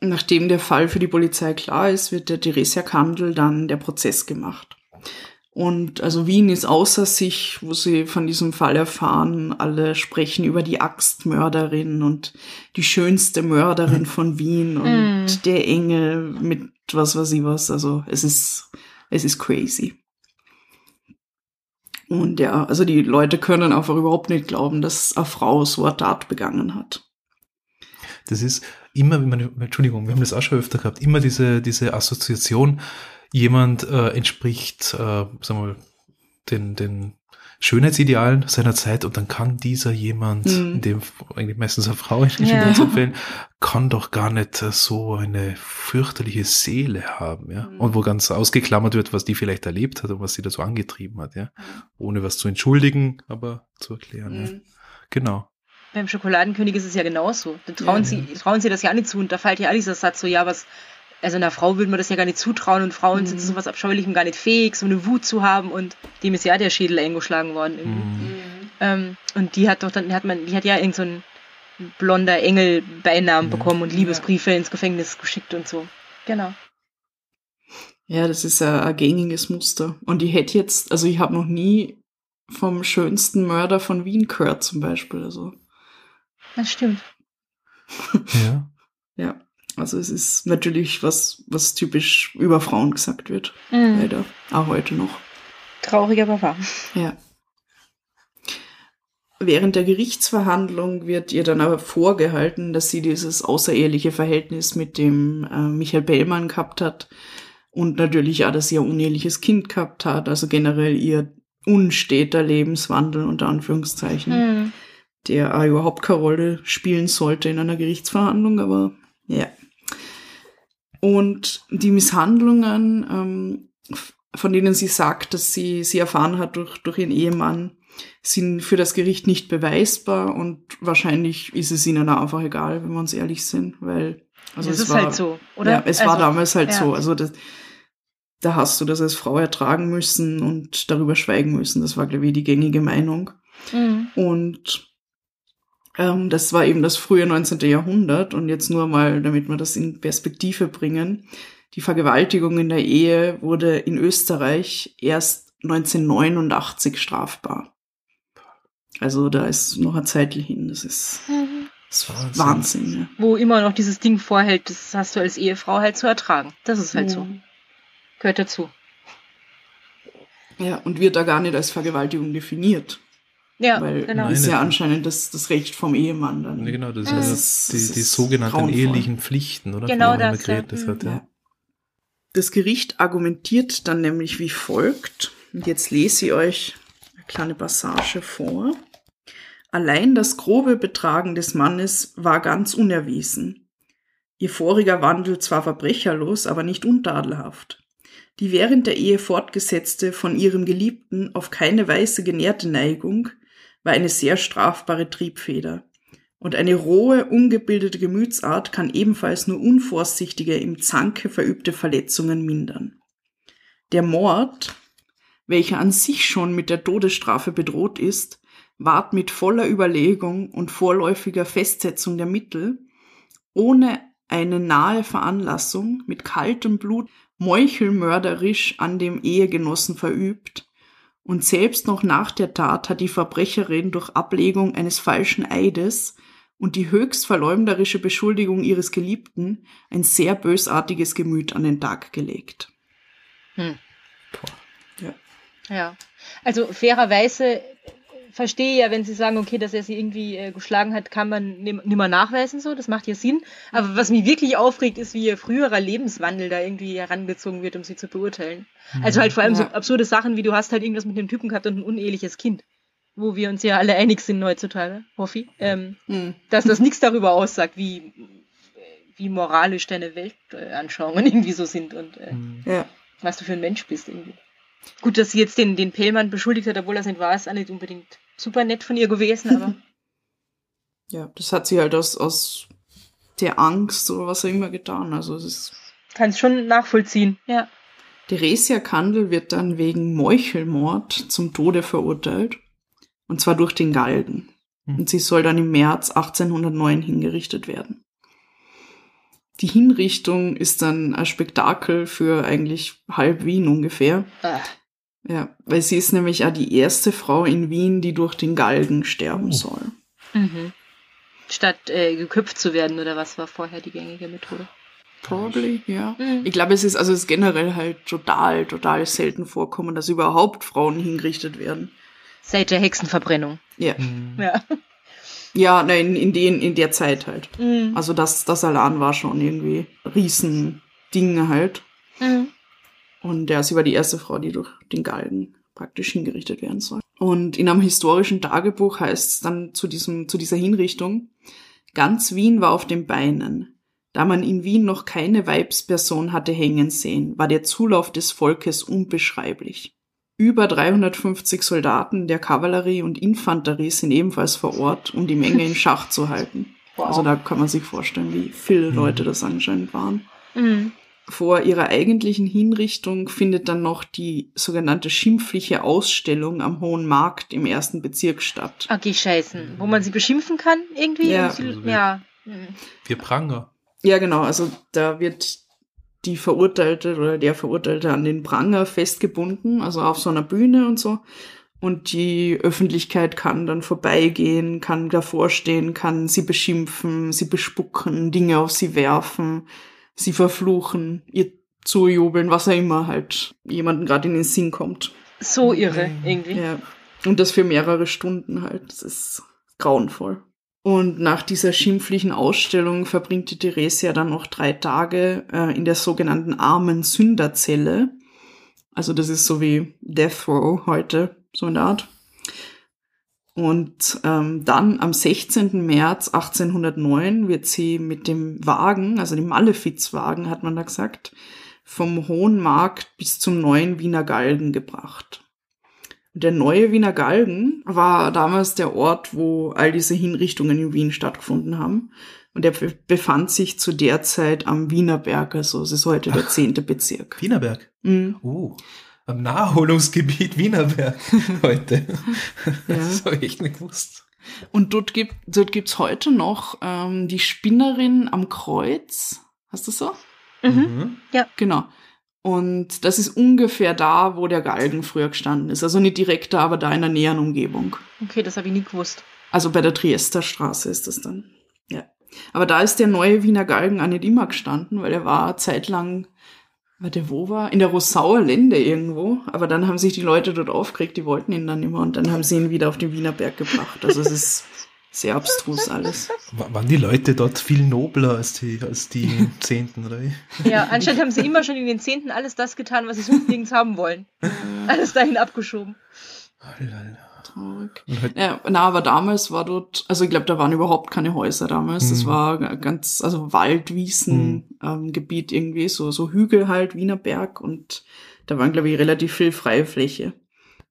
Nachdem der Fall für die Polizei klar ist, wird der Theresia Kandel dann der Prozess gemacht. Und also Wien ist außer sich, wo sie von diesem Fall erfahren. Alle sprechen über die Axtmörderin und die schönste Mörderin von Wien und Mm. der Engel mit was weiß ich was. Also es ist, es ist crazy. Und ja, also die Leute können einfach überhaupt nicht glauben, dass eine Frau so eine Tat begangen hat. Das ist immer, man, Entschuldigung, wir haben das auch schon öfter gehabt, immer diese, diese Assoziation, jemand äh, entspricht, äh, sagen wir mal, den, den Schönheitsidealen seiner Zeit und dann kann dieser jemand, Mhm. in dem eigentlich meistens eine Frau in Ja. Fällen, kann doch gar nicht äh, so eine fürchterliche Seele haben, ja. Mhm. Und wo ganz ausgeklammert wird, was die vielleicht erlebt hat und was sie dazu angetrieben hat, ja. Ohne was zu entschuldigen, aber zu erklären, ja. Mhm. Genau. Beim Schokoladenkönig ist es ja genauso. Da trauen, Ja. sie, trauen sie das ja nicht zu. Und da fällt ja auch dieser Satz so, ja, was, also einer Frau würde man das ja gar nicht zutrauen und Frauen Mhm. sind zu sowas Abscheulichem gar nicht fähig, so eine Wut zu haben und dem ist ja der Schädel eingeschlagen worden. irgendwie. Mhm. Ähm, und die hat doch dann, hat man, die hat ja irgend so ein blonder Engel Beinamen Ja. bekommen und Liebesbriefe ins Gefängnis geschickt und so. Genau. Ja, das ist ein, ein gängiges Muster. Und ich hätte jetzt, also ich habe noch nie vom schönsten Mörder von Wien gehört zum Beispiel. Also Das stimmt. Ja. ja, also es ist natürlich was, was typisch über Frauen gesagt wird. Mhm. Leider. Auch heute noch. Traurig, aber wahr. Ja. Während der Gerichtsverhandlung wird ihr dann aber vorgehalten, dass sie dieses außereheliche Verhältnis mit dem äh, Michael Bellmann gehabt hat und natürlich auch, dass sie ein uneheliches Kind gehabt hat, also generell ihr unsteter Lebenswandel unter Anführungszeichen, Mhm. der auch überhaupt keine Rolle spielen sollte in einer Gerichtsverhandlung, aber ja. Und die Misshandlungen, ähm, von denen sie sagt, dass sie sie erfahren hat durch, durch ihren Ehemann, sind für das Gericht nicht beweisbar und wahrscheinlich ist es ihnen einfach egal, wenn wir uns ehrlich sind, weil also das es ist war, halt so, oder? Ja, es war Also, damals halt ja. so. Also das, da hast du das als Frau ertragen müssen und darüber schweigen müssen. Das war, glaube ich, die gängige Meinung. Mhm. Und ähm, das war eben das frühe 19. Jahrhundert. Und jetzt nur mal, damit wir das in Perspektive bringen. Die Vergewaltigung in der Ehe wurde in Österreich erst 1989 strafbar. Also da ist noch ein Zeitl hin. Das ist, Mhm. das ist Wahnsinn. Wahnsinn. ja. Wo immer noch dieses Ding vorhält, das hast du als Ehefrau halt zu ertragen. Das ist halt so. Gehört dazu. Ja, und wird da gar nicht als Vergewaltigung definiert. Ja, weil genau. Ist ja anscheinend das, das Recht vom Ehemann dann. Ja, genau, das Mhm. ist Das die, ist- die das sogenannten grauenvoll. ehelichen Pflichten, oder? Genau das, ja. geredet hat. Ja. Das Gericht argumentiert dann nämlich wie folgt. Und jetzt lese ich euch eine kleine Passage vor. Allein das grobe Betragen des Mannes war ganz unerwiesen. Ihr voriger Wandel zwar verbrecherlos, aber nicht untadelhaft. Die während der Ehe fortgesetzte, von ihrem Geliebten auf keine Weise genährte Neigung war eine sehr strafbare Triebfeder. Und eine rohe, ungebildete Gemütsart kann ebenfalls nur unvorsichtige, im Zanke verübte Verletzungen mindern. Der Mord, welcher an sich schon mit der Todesstrafe bedroht ist, ward mit voller Überlegung und vorläufiger Festsetzung der Mittel, ohne eine nahe Veranlassung, mit kaltem Blut meuchelmörderisch an dem Ehegenossen verübt, und selbst noch nach der Tat hat die Verbrecherin durch Ablegung eines falschen Eides und die höchst verleumderische Beschuldigung ihres Geliebten ein sehr bösartiges Gemüt an den Tag gelegt. Hm. Ja. Ja. Also fairerweise verstehe ja, wenn sie sagen, okay, dass er sie irgendwie äh, geschlagen hat, kann man nicht mehr nachweisen, so, das macht ja Sinn. Aber was mich wirklich aufregt, ist, wie ihr früherer Lebenswandel da irgendwie herangezogen wird, um sie zu beurteilen. Also halt vor allem so Ja. absurde Sachen, wie du hast halt irgendwas mit dem Typen gehabt und ein uneheliches Kind. Wo wir uns ja alle einig sind heutzutage, hoffe ich, ähm, Hm. dass das nichts darüber aussagt, wie, wie moralisch deine Weltanschauungen irgendwie so sind und äh, Mhm. Ja. was du für ein Mensch bist irgendwie. Gut, dass sie jetzt den, den Pellmann beschuldigt hat, obwohl er es nicht war, ist auch nicht unbedingt super nett von ihr gewesen, aber ja, das hat sie halt aus, aus der Angst oder was auch immer getan. Also es ist kann es schon nachvollziehen. Ja. Theresia Kandel wird dann wegen Meuchelmord zum Tode verurteilt. Und zwar durch den Galgen. Hm. Und sie soll dann im März 1809 hingerichtet werden. Die Hinrichtung ist dann ein Spektakel für eigentlich halb Wien ungefähr. Ah. Ja, weil sie ist nämlich auch die erste Frau in Wien, die durch den Galgen sterben Oh. soll. Mhm. Statt äh, geköpft zu werden, oder was war vorher die gängige Methode? Probably, ja. Mhm. Ich glaube, es ist, also es ist generell halt total, total selten vorkommen, dass überhaupt Frauen hingerichtet werden. Seit der Hexenverbrennung. Ja. Mhm. Ja. Ja, nein, in, den, in der Zeit halt. Mhm. Also das, das Alarm war schon irgendwie Riesending halt. Mhm. Und ja, sie war die erste Frau, die durch den Galgen praktisch hingerichtet werden soll. Und in einem historischen Tagebuch heißt es dann zu, diesem, zu dieser Hinrichtung, ganz Wien war auf den Beinen. Da man in Wien noch keine Weibsperson hatte hängen sehen, war der Zulauf des Volkes unbeschreiblich. Über 350 Soldaten der Kavallerie und Infanterie sind ebenfalls vor Ort, um die Menge in Schach zu halten. Wow. Also da kann man sich vorstellen, wie viele Mhm. Leute das anscheinend waren. Mhm. Vor ihrer eigentlichen Hinrichtung findet dann noch die sogenannte schimpfliche Ausstellung am Hohen Markt im ersten Bezirk statt. Okay, scheißen. Wo man sie beschimpfen kann, irgendwie? Ja. Also ja. Wir Pranger. Ja, genau, also da wird die Verurteilte oder der Verurteilte an den Pranger festgebunden, also auf so einer Bühne und so. Und die Öffentlichkeit kann dann vorbeigehen, kann davor stehen, kann sie beschimpfen, sie bespucken, Dinge auf sie werfen, sie verfluchen, ihr zujubeln, was auch immer halt jemanden gerade in den Sinn kommt. So irre, irgendwie. Ja. Und das für mehrere Stunden halt. Das ist grauenvoll. Und nach dieser schimpflichen Ausstellung verbringt die Theresia dann noch drei Tage äh, in der sogenannten armen Sünderzelle. Also das ist so wie Death Row heute, so eine Art. Und ähm, dann am 16. März 1809 wird sie mit dem Wagen, also dem Malefizwagen, hat man da gesagt, vom Hohen Markt bis zum neuen Wiener Galgen gebracht. Der neue Wiener Galgen war damals der Ort, wo all diese Hinrichtungen in Wien stattgefunden haben. Und er be- befand sich zu der Zeit am Wienerberg, also es ist heute der zehnte Bezirk. Wienerberg. Mhm. Oh, am Naherholungsgebiet Wienerberg heute. Ja. Das habe ich echt nicht gewusst. Und dort gibt dort gibt's heute noch ähm, die Spinnerin am Kreuz. Hast du so? Mhm. Genau. Und das ist ungefähr da, wo der Galgen früher gestanden ist. Also nicht direkt da, aber da in der näheren Umgebung. Okay, das habe ich nie gewusst. Also bei der Triester Straße ist das dann. Ja. Aber da ist der neue Wiener Galgen auch nicht immer gestanden, weil er war zeitlang, warte, wo war? In der Rosauer Lände irgendwo. Aber dann haben sich die Leute dort aufgeregt, die wollten ihn dann mehr und dann haben sie ihn wieder auf den Wiener Berg gebracht. Also es ist sehr abstrus alles. Wa- Waren die Leute dort viel nobler als die, als die im Zehnten, oder wie? Ja, anscheinend haben sie immer schon in den Zehnten alles das getan, was sie sonst nirgends haben wollen. Alles dahin abgeschoben. Traurig. Halt, Ja, na, aber damals war dort, also ich glaube, da waren überhaupt keine Häuser damals. Das Mhm. war g- ganz, also Wald, Wiesen, ähm, Gebiet irgendwie, so, so Hügel halt, Wienerberg und da waren, glaube ich, relativ viel freie Fläche.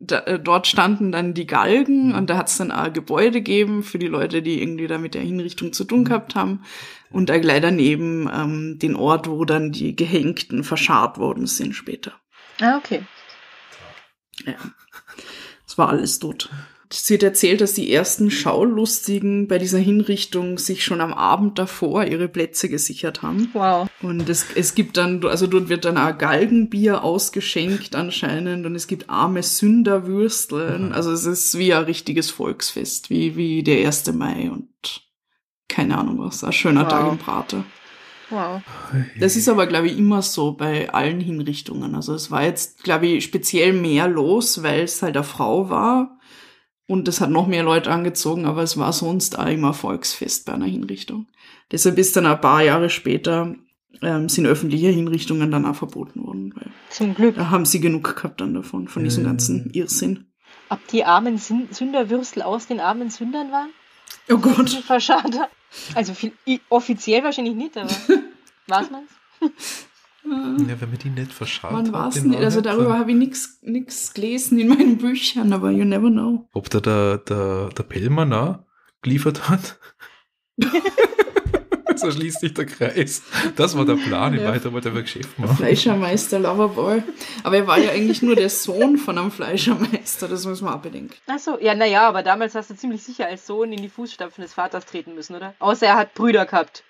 Da, äh, dort standen dann die Galgen Mhm. und da hat es dann auch Gebäude gegeben für die Leute, die irgendwie da mit der Hinrichtung zu tun gehabt haben. Und da gleich daneben ähm, den Ort, wo dann die Gehängten verscharrt worden sind später. Ah, okay. Ja. Das war alles dort. Es wird erzählt, dass die ersten Schaulustigen bei dieser Hinrichtung sich schon am Abend davor ihre Plätze gesichert haben. Wow. Und es, es gibt dann, also dort wird dann auch Galgenbier ausgeschenkt anscheinend und es gibt arme Sünderwürsteln. Also es ist wie ein richtiges Volksfest, wie, wie der 1. Mai und keine Ahnung was. Ein schöner Wow. Tag im Prater. Wow. Das ist aber, glaube ich, immer so bei allen Hinrichtungen. Also es war jetzt, glaube ich, speziell mehr los, weil es halt eine Frau war. Und es hat noch mehr Leute angezogen, aber es war sonst auch immer Volksfest bei einer Hinrichtung. Deshalb ist dann ein paar Jahre später ähm, sind öffentliche Hinrichtungen dann auch verboten worden, weil Zum Glück. da haben sie genug gehabt dann davon, von diesem Ja. ganzen Irrsinn. Ob die armen Sün- Sünderwürstel aus den armen Sündern waren? Oh Gott. Verschade. Also viel, offiziell wahrscheinlich nicht, aber weiß man's? Ja, wenn man die nicht verschaut Man hat, weiß in nicht, also darüber habe ich nix gelesen in meinen Büchern, aber you never know. Ob da der, der, der Pellmann auch geliefert hat? so schließt sich der Kreis. Das war der Plan, Ja. Weiter wollte er Geschäft machen. Fleischermeister Loverboy. Aber er war ja eigentlich nur der Sohn von einem Fleischermeister, das muss man auch bedenken. Achso, ja, naja, aber damals hast du ziemlich sicher als Sohn in die Fußstapfen des Vaters treten müssen, oder? Außer er hat Brüder gehabt.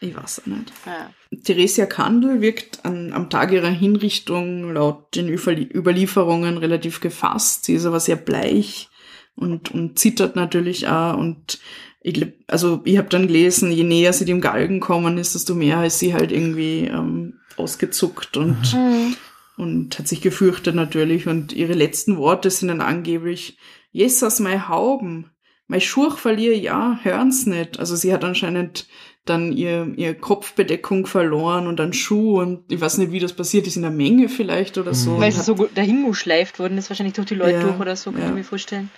Ich weiß auch nicht. Ja. Theresia Kandel wirkt an, am Tag ihrer Hinrichtung laut den Überlie Überlieferungen relativ gefasst. Sie ist aber sehr bleich und, und zittert natürlich auch. Und ich, also ich habe dann gelesen, je näher sie dem Galgen kommen ist, desto mehr ist sie halt irgendwie ähm, ausgezuckt und, Mhm. und hat sich gefürchtet natürlich. Und ihre letzten Worte sind dann angeblich, Jesus, mein Hauben, mein Schurch verliere ja, hören's nicht. Also sie hat anscheinend dann ihr, ihr Kopfbedeckung verloren und dann Schuh und ich weiß nicht, wie das passiert ist, in der Menge vielleicht oder so. Mhm. Weil Und sie so gut dahin geschleift wurden, ist wahrscheinlich durch die Leute Ja, durch oder so, kann ja. ich mir vorstellen.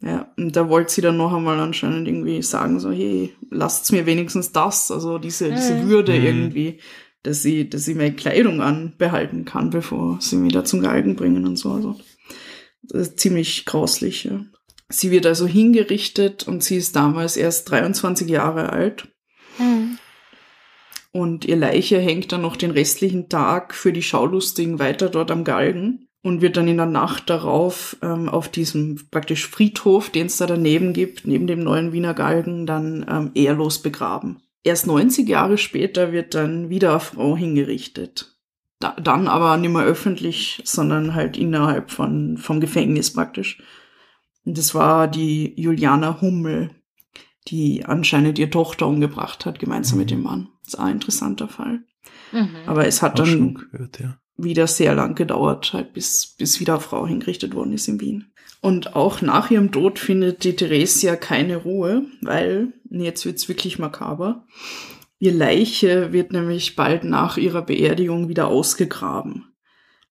Ja, und da wollte sie dann noch einmal anscheinend irgendwie sagen, so, hey, lasst's mir wenigstens das, also diese, diese Mhm. Würde Mhm. irgendwie, dass sie, dass sie meine Kleidung anbehalten kann, bevor sie mich da zum Galgen bringen und so. Also, das ist ziemlich grauslich, ja. Sie wird also hingerichtet und sie ist damals erst 23 Jahre alt. Mhm. Und ihr Leiche hängt dann noch den restlichen Tag für die Schaulustigen weiter dort am Galgen und wird dann in der Nacht darauf ähm, auf diesem praktisch Friedhof, den es da daneben gibt, neben dem neuen Wiener Galgen, dann ähm, ehrlos begraben. Erst 90 Jahre später wird dann wieder eine Frau hingerichtet. Da, dann aber nicht mehr öffentlich, sondern halt innerhalb von, vom Gefängnis praktisch. Und das war die Juliana Hummel, die anscheinend ihre Tochter umgebracht hat, gemeinsam Mhm. mit dem Mann. Das ist auch ein interessanter Fall. Mhm. Aber es hat Auch schon dann gehört, ja. wieder sehr lang gedauert, halt bis, bis wieder eine Frau hingerichtet worden ist in Wien. Und auch nach ihrem Tod findet die Theresia keine Ruhe, weil, jetzt wird's wirklich makaber, ihr Leiche wird nämlich bald nach ihrer Beerdigung wieder ausgegraben.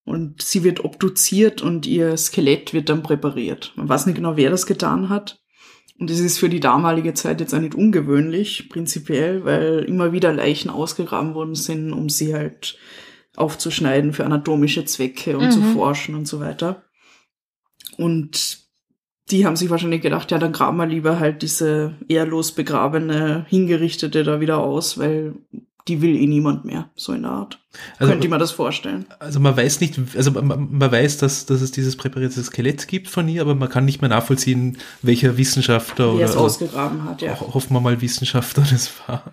Und sie wird obduziert und ihr Skelett wird dann präpariert. Man weiß nicht genau, wer das getan hat. Und es ist für die damalige Zeit jetzt auch nicht ungewöhnlich, prinzipiell, weil immer wieder Leichen ausgegraben worden sind, um sie halt aufzuschneiden für anatomische Zwecke und zu Mhm. forschen und so weiter. Und die haben sich wahrscheinlich gedacht, ja, dann graben wir lieber halt diese ehrlos begrabene Hingerichtete da wieder aus, weil die will eh niemand mehr, so in der Art. Also, Könnte ich mir das vorstellen. also man weiß nicht, also man, man weiß, dass, dass es dieses präparierte Skelett gibt von ihr, aber man kann nicht mehr nachvollziehen, welcher Wissenschaftler Wer oder es ausgegraben hat, ja. ho- hoffen wir mal Wissenschaftler das war.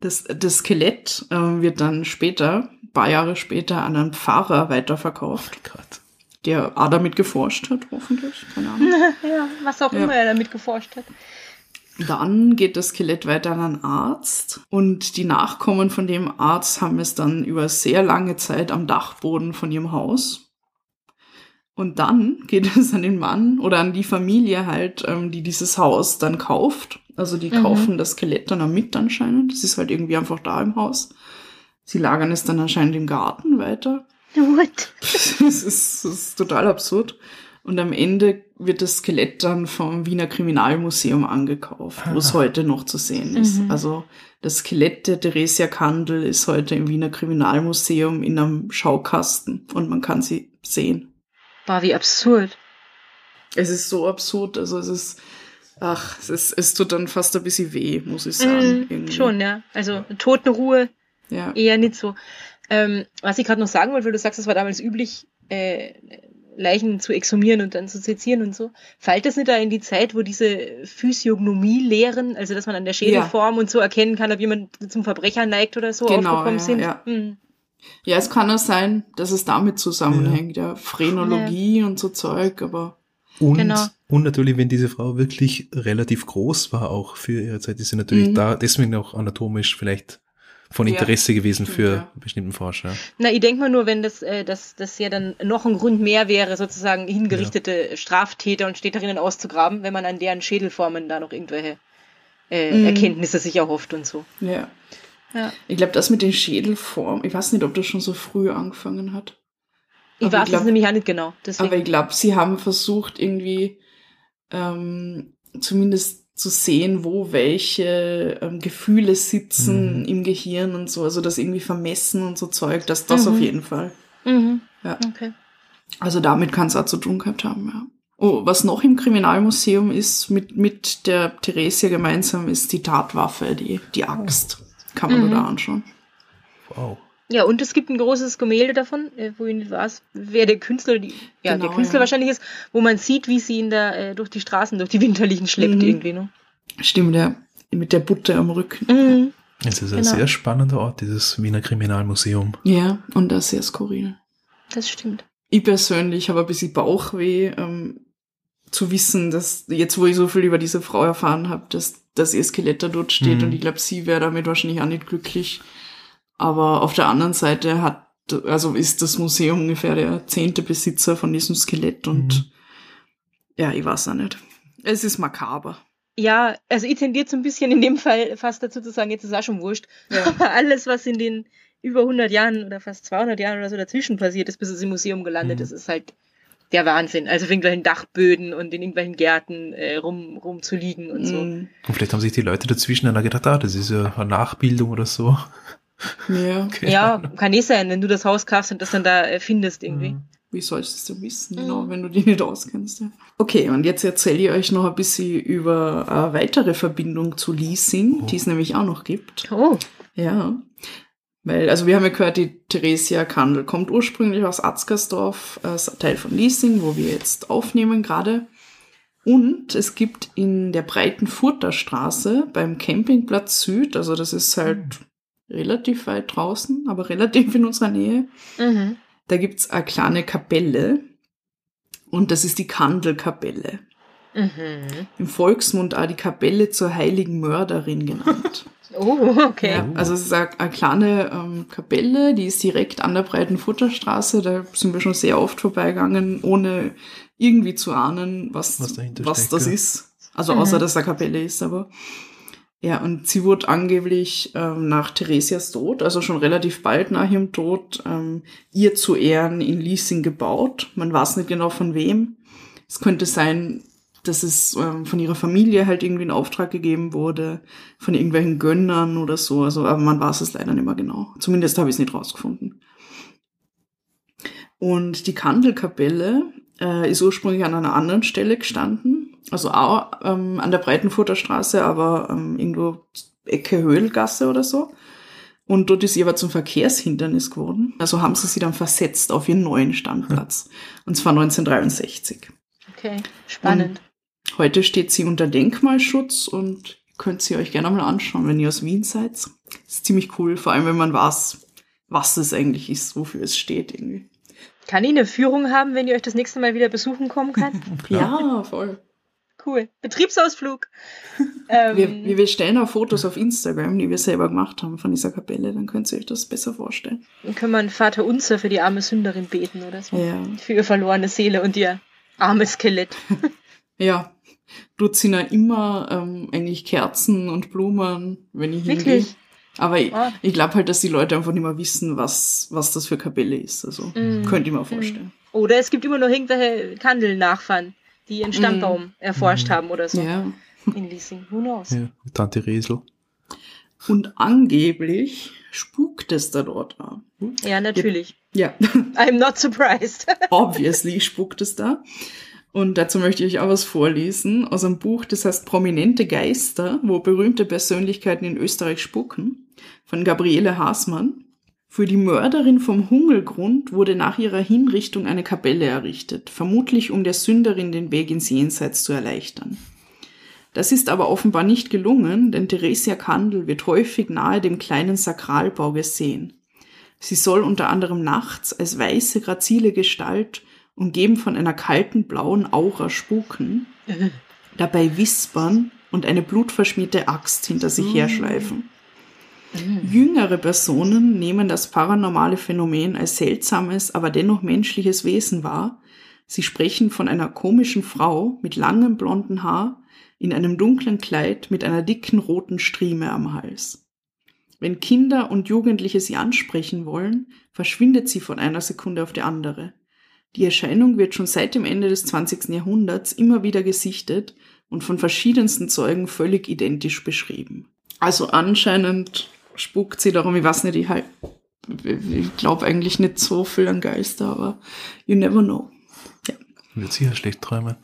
Das, das Skelett ähm, wird dann später, ein paar Jahre später, an einen Pfarrer weiterverkauft, Gott. der auch damit geforscht hat, hoffentlich. Keine Ahnung. ja, was auch Ja. immer er damit geforscht hat. Dann geht das Skelett weiter an einen Arzt und die Nachkommen von dem Arzt haben es dann über sehr lange Zeit am Dachboden von ihrem Haus. Und dann geht es an den Mann oder an die Familie halt, ähm, die dieses Haus dann kauft. Also die Mhm. kaufen das Skelett dann auch mit anscheinend. Das ist halt irgendwie einfach da im Haus. Sie lagern es dann anscheinend im Garten weiter. What? Das ist, das ist total absurd. Und am Ende wird das Skelett dann vom Wiener Kriminalmuseum angekauft, wo es Ah. heute noch zu sehen ist. Mhm. Also das Skelett der Theresia Kandel ist heute im Wiener Kriminalmuseum in einem Schaukasten und man kann sie sehen. Boah, wie absurd. Es ist so absurd, also es ist, ach, es, ist, es tut dann fast ein bisschen weh, muss ich sagen. Mhm, irgendwie. schon, ja. Also Totenruhe Ja. eher nicht so. Ähm, was ich gerade noch sagen wollte, weil du sagst, es war damals üblich, äh, Leichen zu exhumieren und dann zu sezieren und so. Fällt das nicht da in die Zeit, wo diese Physiognomie lehren, also dass man an der Schädelform ja. und so erkennen kann, ob jemand zum Verbrecher neigt oder so genau, aufgekommen ja, sind? Ja. Hm. ja, es kann auch sein, dass es damit zusammenhängt, ja. Phrenologie und so Zeug, aber. Und, genau. und natürlich, wenn diese Frau wirklich relativ groß war, auch für ihre Zeit, ist sie natürlich mhm. da, deswegen auch anatomisch vielleicht von Interesse ja, gewesen für ja. bestimmten Forscher. Na, ich denke mal nur, wenn das, äh, das, das ja dann noch ein Grund mehr wäre, sozusagen hingerichtete ja. Straftäter und Städterinnen auszugraben, wenn man an deren Schädelformen da noch irgendwelche äh, mhm. Erkenntnisse sich erhofft und so. Ja. ja. Ich glaube, das mit den Schädelformen, ich weiß nicht, ob das schon so früh angefangen hat. Ich aber weiß es nämlich auch nicht genau. Deswegen. Aber ich glaube, sie haben versucht, irgendwie ähm, zumindest zu sehen, wo welche ähm, Gefühle sitzen mhm. im Gehirn und so, also das irgendwie vermessen und so Zeug, dass das mhm. auf jeden Fall. Mhm. Ja. Okay. Also damit kann es auch zu tun gehabt haben, ja. Oh, was noch im Kriminalmuseum ist, mit, mit der Theresia gemeinsam, ist die Tatwaffe, die, die Axt. Kann man mhm. da anschauen. Wow. Ja, und es gibt ein großes Gemälde davon, äh, wo ich nicht weiß, wer der Künstler, die, ja, genau, der Künstler ja. wahrscheinlich ist, wo man sieht, wie sie ihn da äh, durch die Straßen, durch die Winterlichen schleppt mhm. irgendwie, ne? Stimmt, ja. Mit der Butte am Rücken. Mhm. Es ist ein genau. sehr spannender Ort, dieses Wiener Kriminalmuseum. Ja, und das sehr skurril. Das stimmt. Ich persönlich habe ein bisschen Bauchweh, ähm, zu wissen, dass jetzt, wo ich so viel über diese Frau erfahren habe, dass, dass ihr Skelett da dort steht mhm. und ich glaube, sie wäre damit wahrscheinlich auch nicht glücklich. Aber auf der anderen Seite hat, also ist das Museum ungefähr der zehnte Besitzer von diesem Skelett und mhm. ja, ich weiß auch nicht. Es ist makaber. Ja, also ich tendiere so ein bisschen in dem Fall fast dazu zu sagen, jetzt ist auch schon wurscht. Ja. Aber alles, was in den über 100 Jahren oder fast 200 Jahren oder so dazwischen passiert ist, bis es im Museum gelandet mhm. ist, ist halt der Wahnsinn. Also auf irgendwelchen Dachböden und in irgendwelchen Gärten äh, rum, rum zu liegen und so. Mhm. Und vielleicht haben sich die Leute dazwischen dann gedacht, ah, das ist ja eine Nachbildung oder so. Ja. Okay. Ja, kann eh sein, wenn du das Haus kaufst und das dann da äh, findest irgendwie. Mhm. Wie sollst du wissen, mhm. genau, wenn du die nicht auskennst? Ja. Okay, und jetzt erzähle ich euch noch ein bisschen über eine weitere Verbindung zu Leasing, oh. die es nämlich auch noch gibt. Oh. Ja. Weil, also wir haben ja gehört, die Theresia Kandel kommt ursprünglich aus Atzgersdorf, als Teil von Leasing, wo wir jetzt aufnehmen gerade. Und es gibt in der breiten Furterstraße beim Campingplatz Süd, also das ist halt mhm relativ weit draußen, aber relativ in unserer Nähe. Mhm. Da gibt's eine kleine Kapelle und das ist die Kandelkapelle. Mhm. Im Volksmund auch die Kapelle zur heiligen Mörderin genannt. Oh, okay. Ja, also es ist eine, eine kleine ähm, Kapelle, die ist direkt an der breiten Futterstraße. Da sind wir schon sehr oft vorbeigegangen, ohne irgendwie zu ahnen, was, was, was das ist. Also außer, mhm. dass da Kapelle ist, aber ja, und sie wurde angeblich ähm, nach Theresias Tod, also schon relativ bald nach ihrem Tod, ähm, ihr zu Ehren in Leasing gebaut. Man weiß nicht genau von wem. Es könnte sein, dass es ähm, von ihrer Familie halt irgendwie in Auftrag gegeben wurde, von irgendwelchen Gönnern oder so. Also, aber man weiß es leider nicht mehr genau. Zumindest habe ich es nicht rausgefunden. Und die Kandelkapelle äh, ist ursprünglich an einer anderen Stelle gestanden also auch ähm, an der Breitenfurter Straße, aber ähm, irgendwo Ecke Höhlgasse oder so. Und dort ist sie aber zum Verkehrshindernis geworden. Also haben sie sie dann versetzt auf ihren neuen Standplatz. Und zwar 1963. Okay, spannend. Und heute steht sie unter Denkmalschutz und könnt sie euch gerne mal anschauen, wenn ihr aus Wien seid. Das ist ziemlich cool, vor allem wenn man weiß, was es eigentlich ist, wofür es steht irgendwie. Kann ich eine Führung haben, wenn ihr euch das nächste Mal wieder besuchen kommen kann? ja, voll. Cool. Betriebsausflug. ähm, wir, wir stellen auch Fotos auf Instagram, die wir selber gemacht haben von dieser Kapelle. Dann könnt ihr euch das besser vorstellen. Dann können wir einen Vater Unser für die arme Sünderin beten oder so. Ja. Für ihre verlorene Seele und ihr armes Skelett. ja. Dort sind ja immer ähm, eigentlich Kerzen und Blumen, wenn ich hingehe. Wirklich? Aber ich, ah. ich glaube halt, dass die Leute einfach nicht mehr wissen, was, was das für Kapelle ist. Also mm. könnte ich mir vorstellen. Oder es gibt immer noch irgendwelche Kandelnachfahren die ihren Stammbaum mm. erforscht mm. haben oder so. Ja. In Leasing. Who knows? Ja, Tante Riesel. Und angeblich spukt es da dort. Ja, natürlich. Ja. I'm not surprised. Obviously spukt es da. Und dazu möchte ich auch was vorlesen aus einem Buch, das heißt Prominente Geister, wo berühmte Persönlichkeiten in Österreich spucken, von Gabriele Haasmann. Für die Mörderin vom Hungelgrund wurde nach ihrer Hinrichtung eine Kapelle errichtet, vermutlich um der Sünderin den Weg ins Jenseits zu erleichtern. Das ist aber offenbar nicht gelungen, denn Theresia Kandel wird häufig nahe dem kleinen Sakralbau gesehen. Sie soll unter anderem nachts als weiße, grazile Gestalt, umgeben von einer kalten blauen Aura spuken, dabei wispern und eine blutverschmierte Axt hinter sich herschleifen. Jüngere Personen nehmen das paranormale Phänomen als seltsames, aber dennoch menschliches Wesen wahr. Sie sprechen von einer komischen Frau mit langem blonden Haar in einem dunklen Kleid mit einer dicken roten Strieme am Hals. Wenn Kinder und Jugendliche sie ansprechen wollen, verschwindet sie von einer Sekunde auf die andere. Die Erscheinung wird schon seit dem Ende des 20. Jahrhunderts immer wieder gesichtet und von verschiedensten Zeugen völlig identisch beschrieben. Also anscheinend spukt sie darum, ich weiß nicht, ich halt, ich glaube eigentlich nicht so viel an Geister, aber you never know. Ja. Wird sicher schlecht träumen.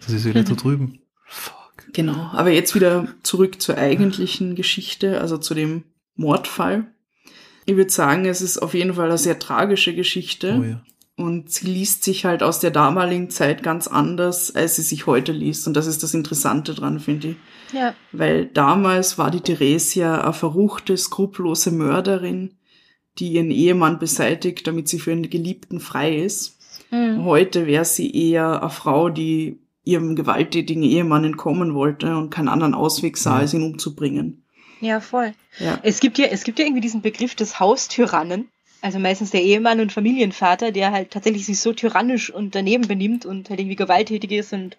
Das ist wieder da drüben. Fuck. Genau, aber jetzt wieder zurück zur eigentlichen Geschichte, also zu dem Mordfall. Ich würde sagen, es ist auf jeden Fall eine sehr tragische Geschichte. Oh ja. Und sie liest sich halt aus der damaligen Zeit ganz anders, als sie sich heute liest. Und das ist das Interessante dran, finde ich. Ja. Weil damals war die Theresia eine verruchte, skrupellose Mörderin, die ihren Ehemann beseitigt, damit sie für einen Geliebten frei ist. Hm. Heute wäre sie eher eine Frau, die ihrem gewalttätigen Ehemann entkommen wollte und keinen anderen Ausweg sah, als ihn umzubringen. Ja, voll. Ja. Es gibt ja, es gibt ja irgendwie diesen Begriff des Haustyrannen. Also meistens der Ehemann und Familienvater, der halt tatsächlich sich so tyrannisch und daneben benimmt und halt irgendwie gewalttätig ist und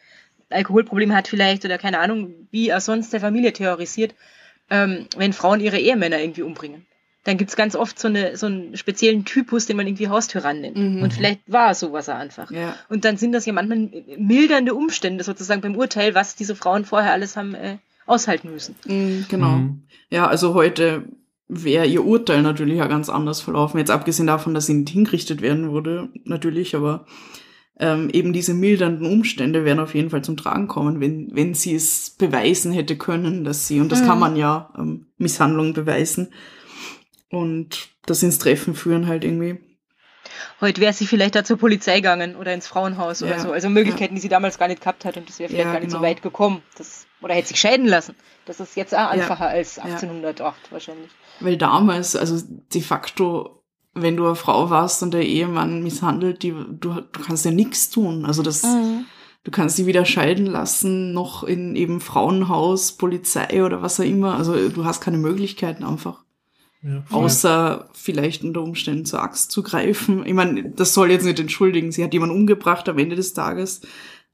Alkoholprobleme hat vielleicht oder keine Ahnung, wie er sonst der Familie terrorisiert, ähm, wenn Frauen ihre Ehemänner irgendwie umbringen. Dann gibt's ganz oft so, eine, so einen speziellen Typus, den man irgendwie Haustyrann nennt. Mhm. Und vielleicht war sowas er einfach. Ja. Und dann sind das ja manchmal mildernde Umstände sozusagen beim Urteil, was diese Frauen vorher alles haben äh, aushalten müssen. Mm, Genau. Mhm. Ja, also heute wäre ihr Urteil natürlich ja ganz anders verlaufen. Jetzt abgesehen davon, dass sie nicht hingerichtet werden würde, natürlich, aber ähm, eben diese mildernden Umstände werden auf jeden Fall zum Tragen kommen, wenn, wenn sie es beweisen hätte können, dass sie, und das Mhm. kann man ja, ähm, Misshandlung beweisen und das ins Treffen führen halt irgendwie. Heute wäre sie vielleicht da zur Polizei gegangen oder ins Frauenhaus oder Ja, so. Also Möglichkeiten, die sie damals gar nicht gehabt hat und das wäre vielleicht Ja, gar nicht so genau. weit gekommen. Das, oder hätte sich scheiden lassen. Das ist jetzt auch einfacher als Ja. 1808 wahrscheinlich. Weil damals, also de facto, wenn du eine Frau warst und der Ehemann misshandelt, die, du, du kannst ja nichts tun. Also das, du kannst sie weder scheiden lassen, noch in eben Frauenhaus, Polizei oder was auch immer. Also du hast keine Möglichkeiten einfach. Ja. Außer vielleicht unter Umständen zur Axt zu greifen. Ich meine, das soll jetzt nicht entschuldigen. Sie hat jemanden umgebracht am Ende des Tages.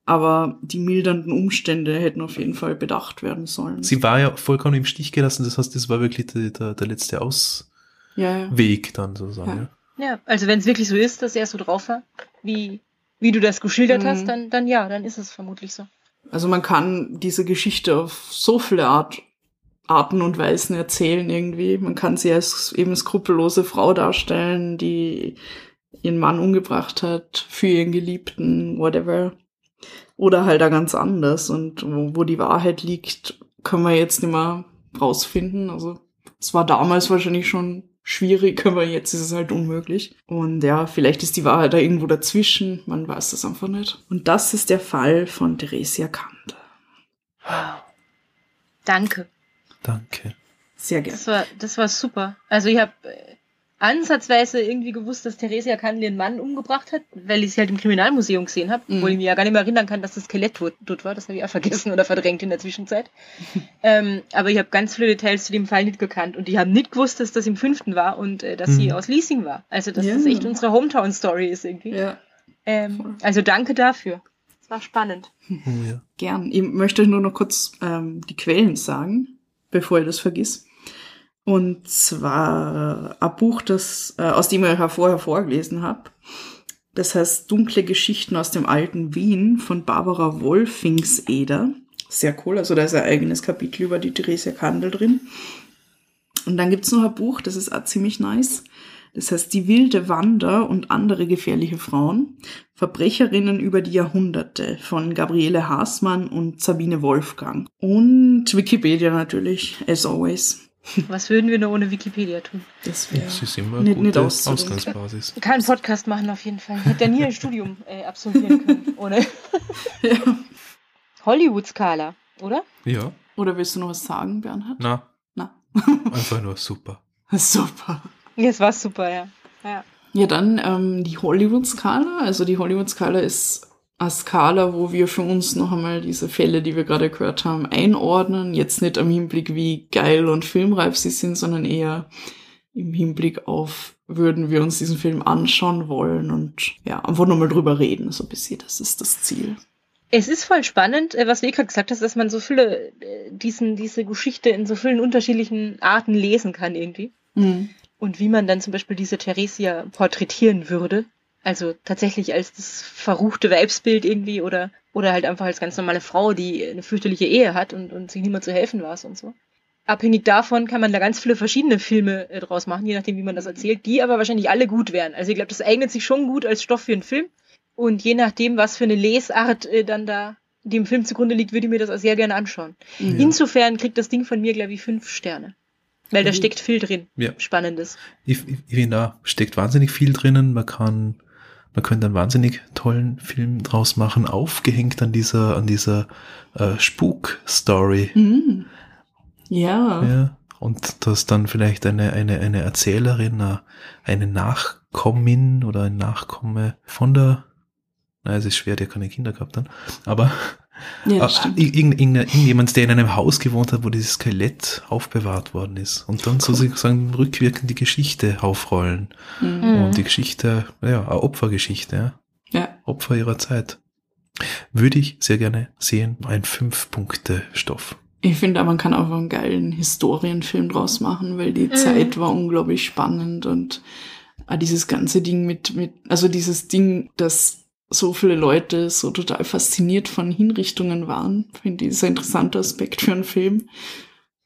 Aber die mildernden Umstände hätten auf jeden Fall bedacht werden sollen. Sie war ja vollkommen im Stich gelassen, das heißt, das war wirklich der, der, der letzte Ausweg ja, ja. dann sozusagen. Ja. Ja. Ja, also wenn es wirklich so ist, dass er so drauf war, wie, wie du das geschildert Mhm. hast, dann, dann ja, dann ist es vermutlich so. Also man kann diese Geschichte auf so viele Art, Arten und Weisen erzählen irgendwie. Man kann sie als eben skrupellose Frau darstellen, die ihren Mann umgebracht hat, für ihren Geliebten, whatever. Oder halt da ganz anders. Und wo, wo die Wahrheit liegt, können wir jetzt nicht mehr rausfinden. Also es war damals wahrscheinlich schon schwierig, aber jetzt ist es halt unmöglich. Und ja, vielleicht ist die Wahrheit da irgendwo dazwischen. Man weiß das einfach nicht. Und das ist der Fall von Theresia Kant. Wow. Danke. Danke. Sehr gerne. Das war, das war super. Also ich habe äh, ansatzweise irgendwie gewusst, dass Theresia Kandel ihren Mann umgebracht hat, weil ich sie halt im Kriminalmuseum gesehen habe, Mhm. obwohl ich mir ja gar nicht mehr erinnern kann, dass das Skelett tot, tot war. Das habe ich auch vergessen oder verdrängt in der Zwischenzeit. ähm, aber ich habe ganz viele Details zu dem Fall nicht gekannt und ich habe nicht gewusst, dass das im fünften war und äh, dass sie Mhm. aus Leasing war. Also dass Ja. das echt unsere Hometown-Story ist irgendwie. Ja, Ähm, also danke dafür. Das war spannend. Oh, ja. gern. Ich möchte euch nur noch kurz ähm, die Quellen sagen, bevor ich das vergiss. Und zwar ein Buch, das, äh, aus dem ich vorher vorgelesen habe. Das heißt Dunkle Geschichten aus dem alten Wien von Barbara Wolfingseder. Sehr cool, also da ist ein eigenes Kapitel über die Theresia Kandel drin. Und dann gibt's noch ein Buch, das ist auch ziemlich nice. Das heißt Die wilde Wander und andere gefährliche Frauen. Verbrecherinnen über die Jahrhunderte von Gabriele Haßmann und Sabine Wolfgang. Und Wikipedia natürlich, as always. Was würden wir nur ohne Wikipedia tun? Das wäre Das ist immer nicht- eine nicht gute auszudenken. Ausgangsbasis. Kann einen Podcast machen auf jeden Fall. Hätte ja nie ein Studium äh, absolvieren können. Ohne ja. Hollywood-Skala, oder? Ja, Oder willst du noch was sagen, Bernhard? na, Na. einfach nur super. Super. Ja, es war super, ja. ja. Ja, dann ähm, die Hollywood-Skala. Also die Hollywood-Skala ist eine Skala, wo wir für uns noch einmal diese Fälle, die wir gerade gehört haben, einordnen. Jetzt nicht am Hinblick, wie geil und filmreif sie sind, sondern eher im Hinblick auf, würden wir uns diesen Film anschauen wollen und ja, einfach nochmal drüber reden, so ein bisschen. Das ist das Ziel. Es ist voll spannend, äh, was du gerade gesagt hast, dass man so viele, äh, diesen, diese Geschichte in so vielen unterschiedlichen Arten lesen kann irgendwie. Mhm. Und wie man dann zum Beispiel diese Theresia porträtieren würde. Also tatsächlich als das verruchte Weibsbild irgendwie oder, oder halt einfach als ganz normale Frau, die eine fürchterliche Ehe hat und, und sich niemand zu helfen weiß und so. Abhängig davon kann man da ganz viele verschiedene Filme äh, draus machen, je nachdem, wie man das erzählt, die aber wahrscheinlich alle gut wären. Also ich glaube, das eignet sich schon gut als Stoff für einen Film. Und je nachdem, was für eine Lesart äh, dann da dem Film zugrunde liegt, würde ich mir das auch sehr gerne anschauen. Mhm. Insofern kriegt das Ding von mir, glaube ich, fünf Sterne. Weil da Mhm. steckt viel drin. Ja. Spannendes. Ich, ich, ich finde, da steckt wahnsinnig viel drinnen. Man kann, man könnte einen wahnsinnig tollen Film draus machen, aufgehängt an dieser, an dieser äh, Spuk-Story. Mhm. Ja. Ja. Und dass dann vielleicht eine, eine, eine Erzählerin, äh, eine Nachkommin oder ein Nachkomme von der, na, es ist schwer, der keine Kinder gehabt dann, aber Ja, das äh, stimmt. irgend- irgend- irgendjemand, der in einem Haus gewohnt hat, wo dieses Skelett aufbewahrt worden ist und dann sozusagen rückwirkend die Geschichte aufrollen. Mhm. Und die Geschichte, ja, eine Opfergeschichte, ja. Ja. Opfer ihrer Zeit. Würde ich sehr gerne sehen. Ein Fünf-Punkte-Stoff. Ich finde, man kann auch einen geilen Historienfilm draus machen, weil die Mhm. Zeit war unglaublich spannend und auch dieses ganze Ding mit, mit, also dieses Ding, dass so viele Leute so total fasziniert von Hinrichtungen waren, finde ich, ist ein interessanter Aspekt für einen Film,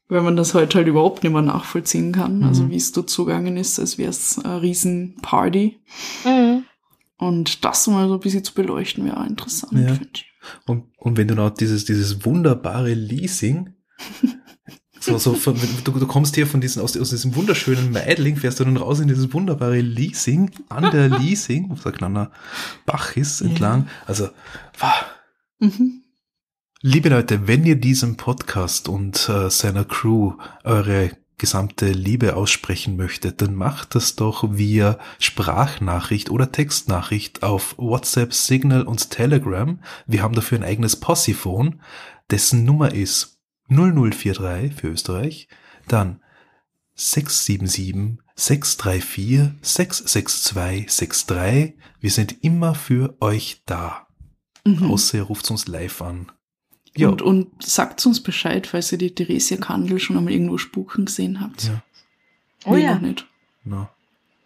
weil man das heute halt überhaupt nicht mehr nachvollziehen kann. Mhm. Also wie es dort zugangen ist, als wäre es eine Riesenparty. Mhm. Und das mal so ein bisschen zu beleuchten, wäre auch interessant, Ja. finde ich. Und, und wenn du noch dieses, dieses wunderbare Leasing, so, so von, du, du kommst hier von diesen, aus, aus diesem wunderschönen Meidling, fährst du dann raus in dieses wunderbare Leasing, an der Leasing, wo so ein kleiner Bach ist, Ja. entlang. Also, wow. Mhm. Liebe Leute, wenn ihr diesem Podcast und äh, seiner Crew eure gesamte Liebe aussprechen möchtet, dann macht das doch via Sprachnachricht oder Textnachricht auf WhatsApp, Signal und Telegram. Wir haben dafür ein eigenes Possiphone, dessen Nummer ist 0043 für Österreich, dann 677 634 662 63. Wir sind immer für euch da. Mhm. Außer ihr ruft uns live an. Ja, Und, und sagt uns Bescheid, falls ihr die Theresia Kandel schon einmal irgendwo spuken gesehen habt. ja, Oh Wir ja. noch nicht. na,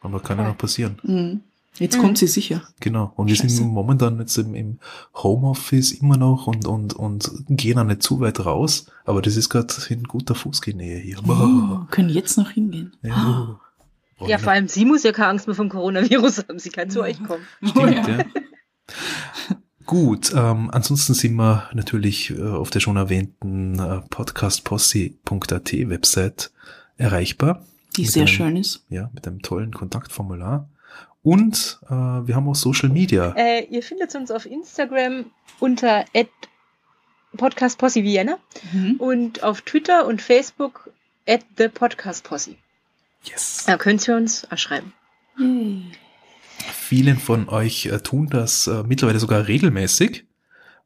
aber kann ja noch passieren. Mhm. Jetzt Mhm. kommt sie sicher. Genau. Und wir Scheiße. sind momentan jetzt im, im Homeoffice immer noch und, und, und gehen auch nicht zu weit raus. Aber das ist gerade in guter Fußgängernähe hier. Oh, können jetzt noch hingehen. Ja, oh. Ja, vor allem sie muss ja keine Angst mehr vom Coronavirus haben. Sie kann zu Ja. euch kommen. Oh, Stimmt, ja. Gut, ähm, ansonsten sind wir natürlich äh, auf der schon erwähnten äh, podcastposse.at Website erreichbar. Die sehr einem- schön ist. Ja, mit einem tollen Kontaktformular. Und äh, wir haben auch Social Media. Äh, ihr findet uns auf Instagram unter @podcastposse Mhm. und auf Twitter und Facebook at the Podcast Posse. Yes. Da könnt ihr uns erschreiben. Yay. Vielen von euch äh, tun das äh, mittlerweile sogar regelmäßig.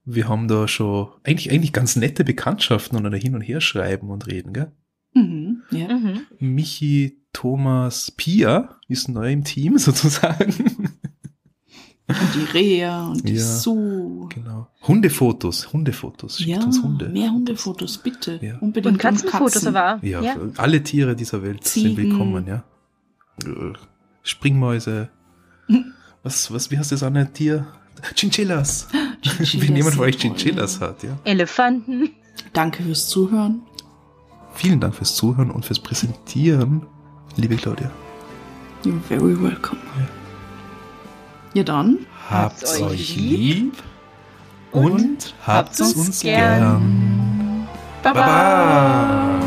Wir haben da schon eigentlich, eigentlich ganz nette Bekanntschaften und da hin und her schreiben und reden, gell? Mhm. Ja. Michi, Thomas, Pia ist neu im Team sozusagen. Und die Rea und die Ja. Sue. genau. Hundefotos, Hundefotos. Schickt Ja, uns Hunde. mehr Hundefotos, bitte. Ja. Unbedingt. Und Katzenfotos Katzen. aber. Ja, Ja. alle Tiere dieser Welt sind Ziegen. willkommen, ja. Springmäuse. Was, was, wie heißt das andere Tier? Chinchillas. Chinchillas Wenn jemand von euch sind toll, Chinchillas hat, ja. Elefanten. Danke fürs Zuhören. Vielen Dank fürs Zuhören und fürs Präsentieren, liebe Claudia. You're very welcome. Ja, dann. Habt's Habt's euch lieb und habt's habt's uns gern. gern. Baba. Baba.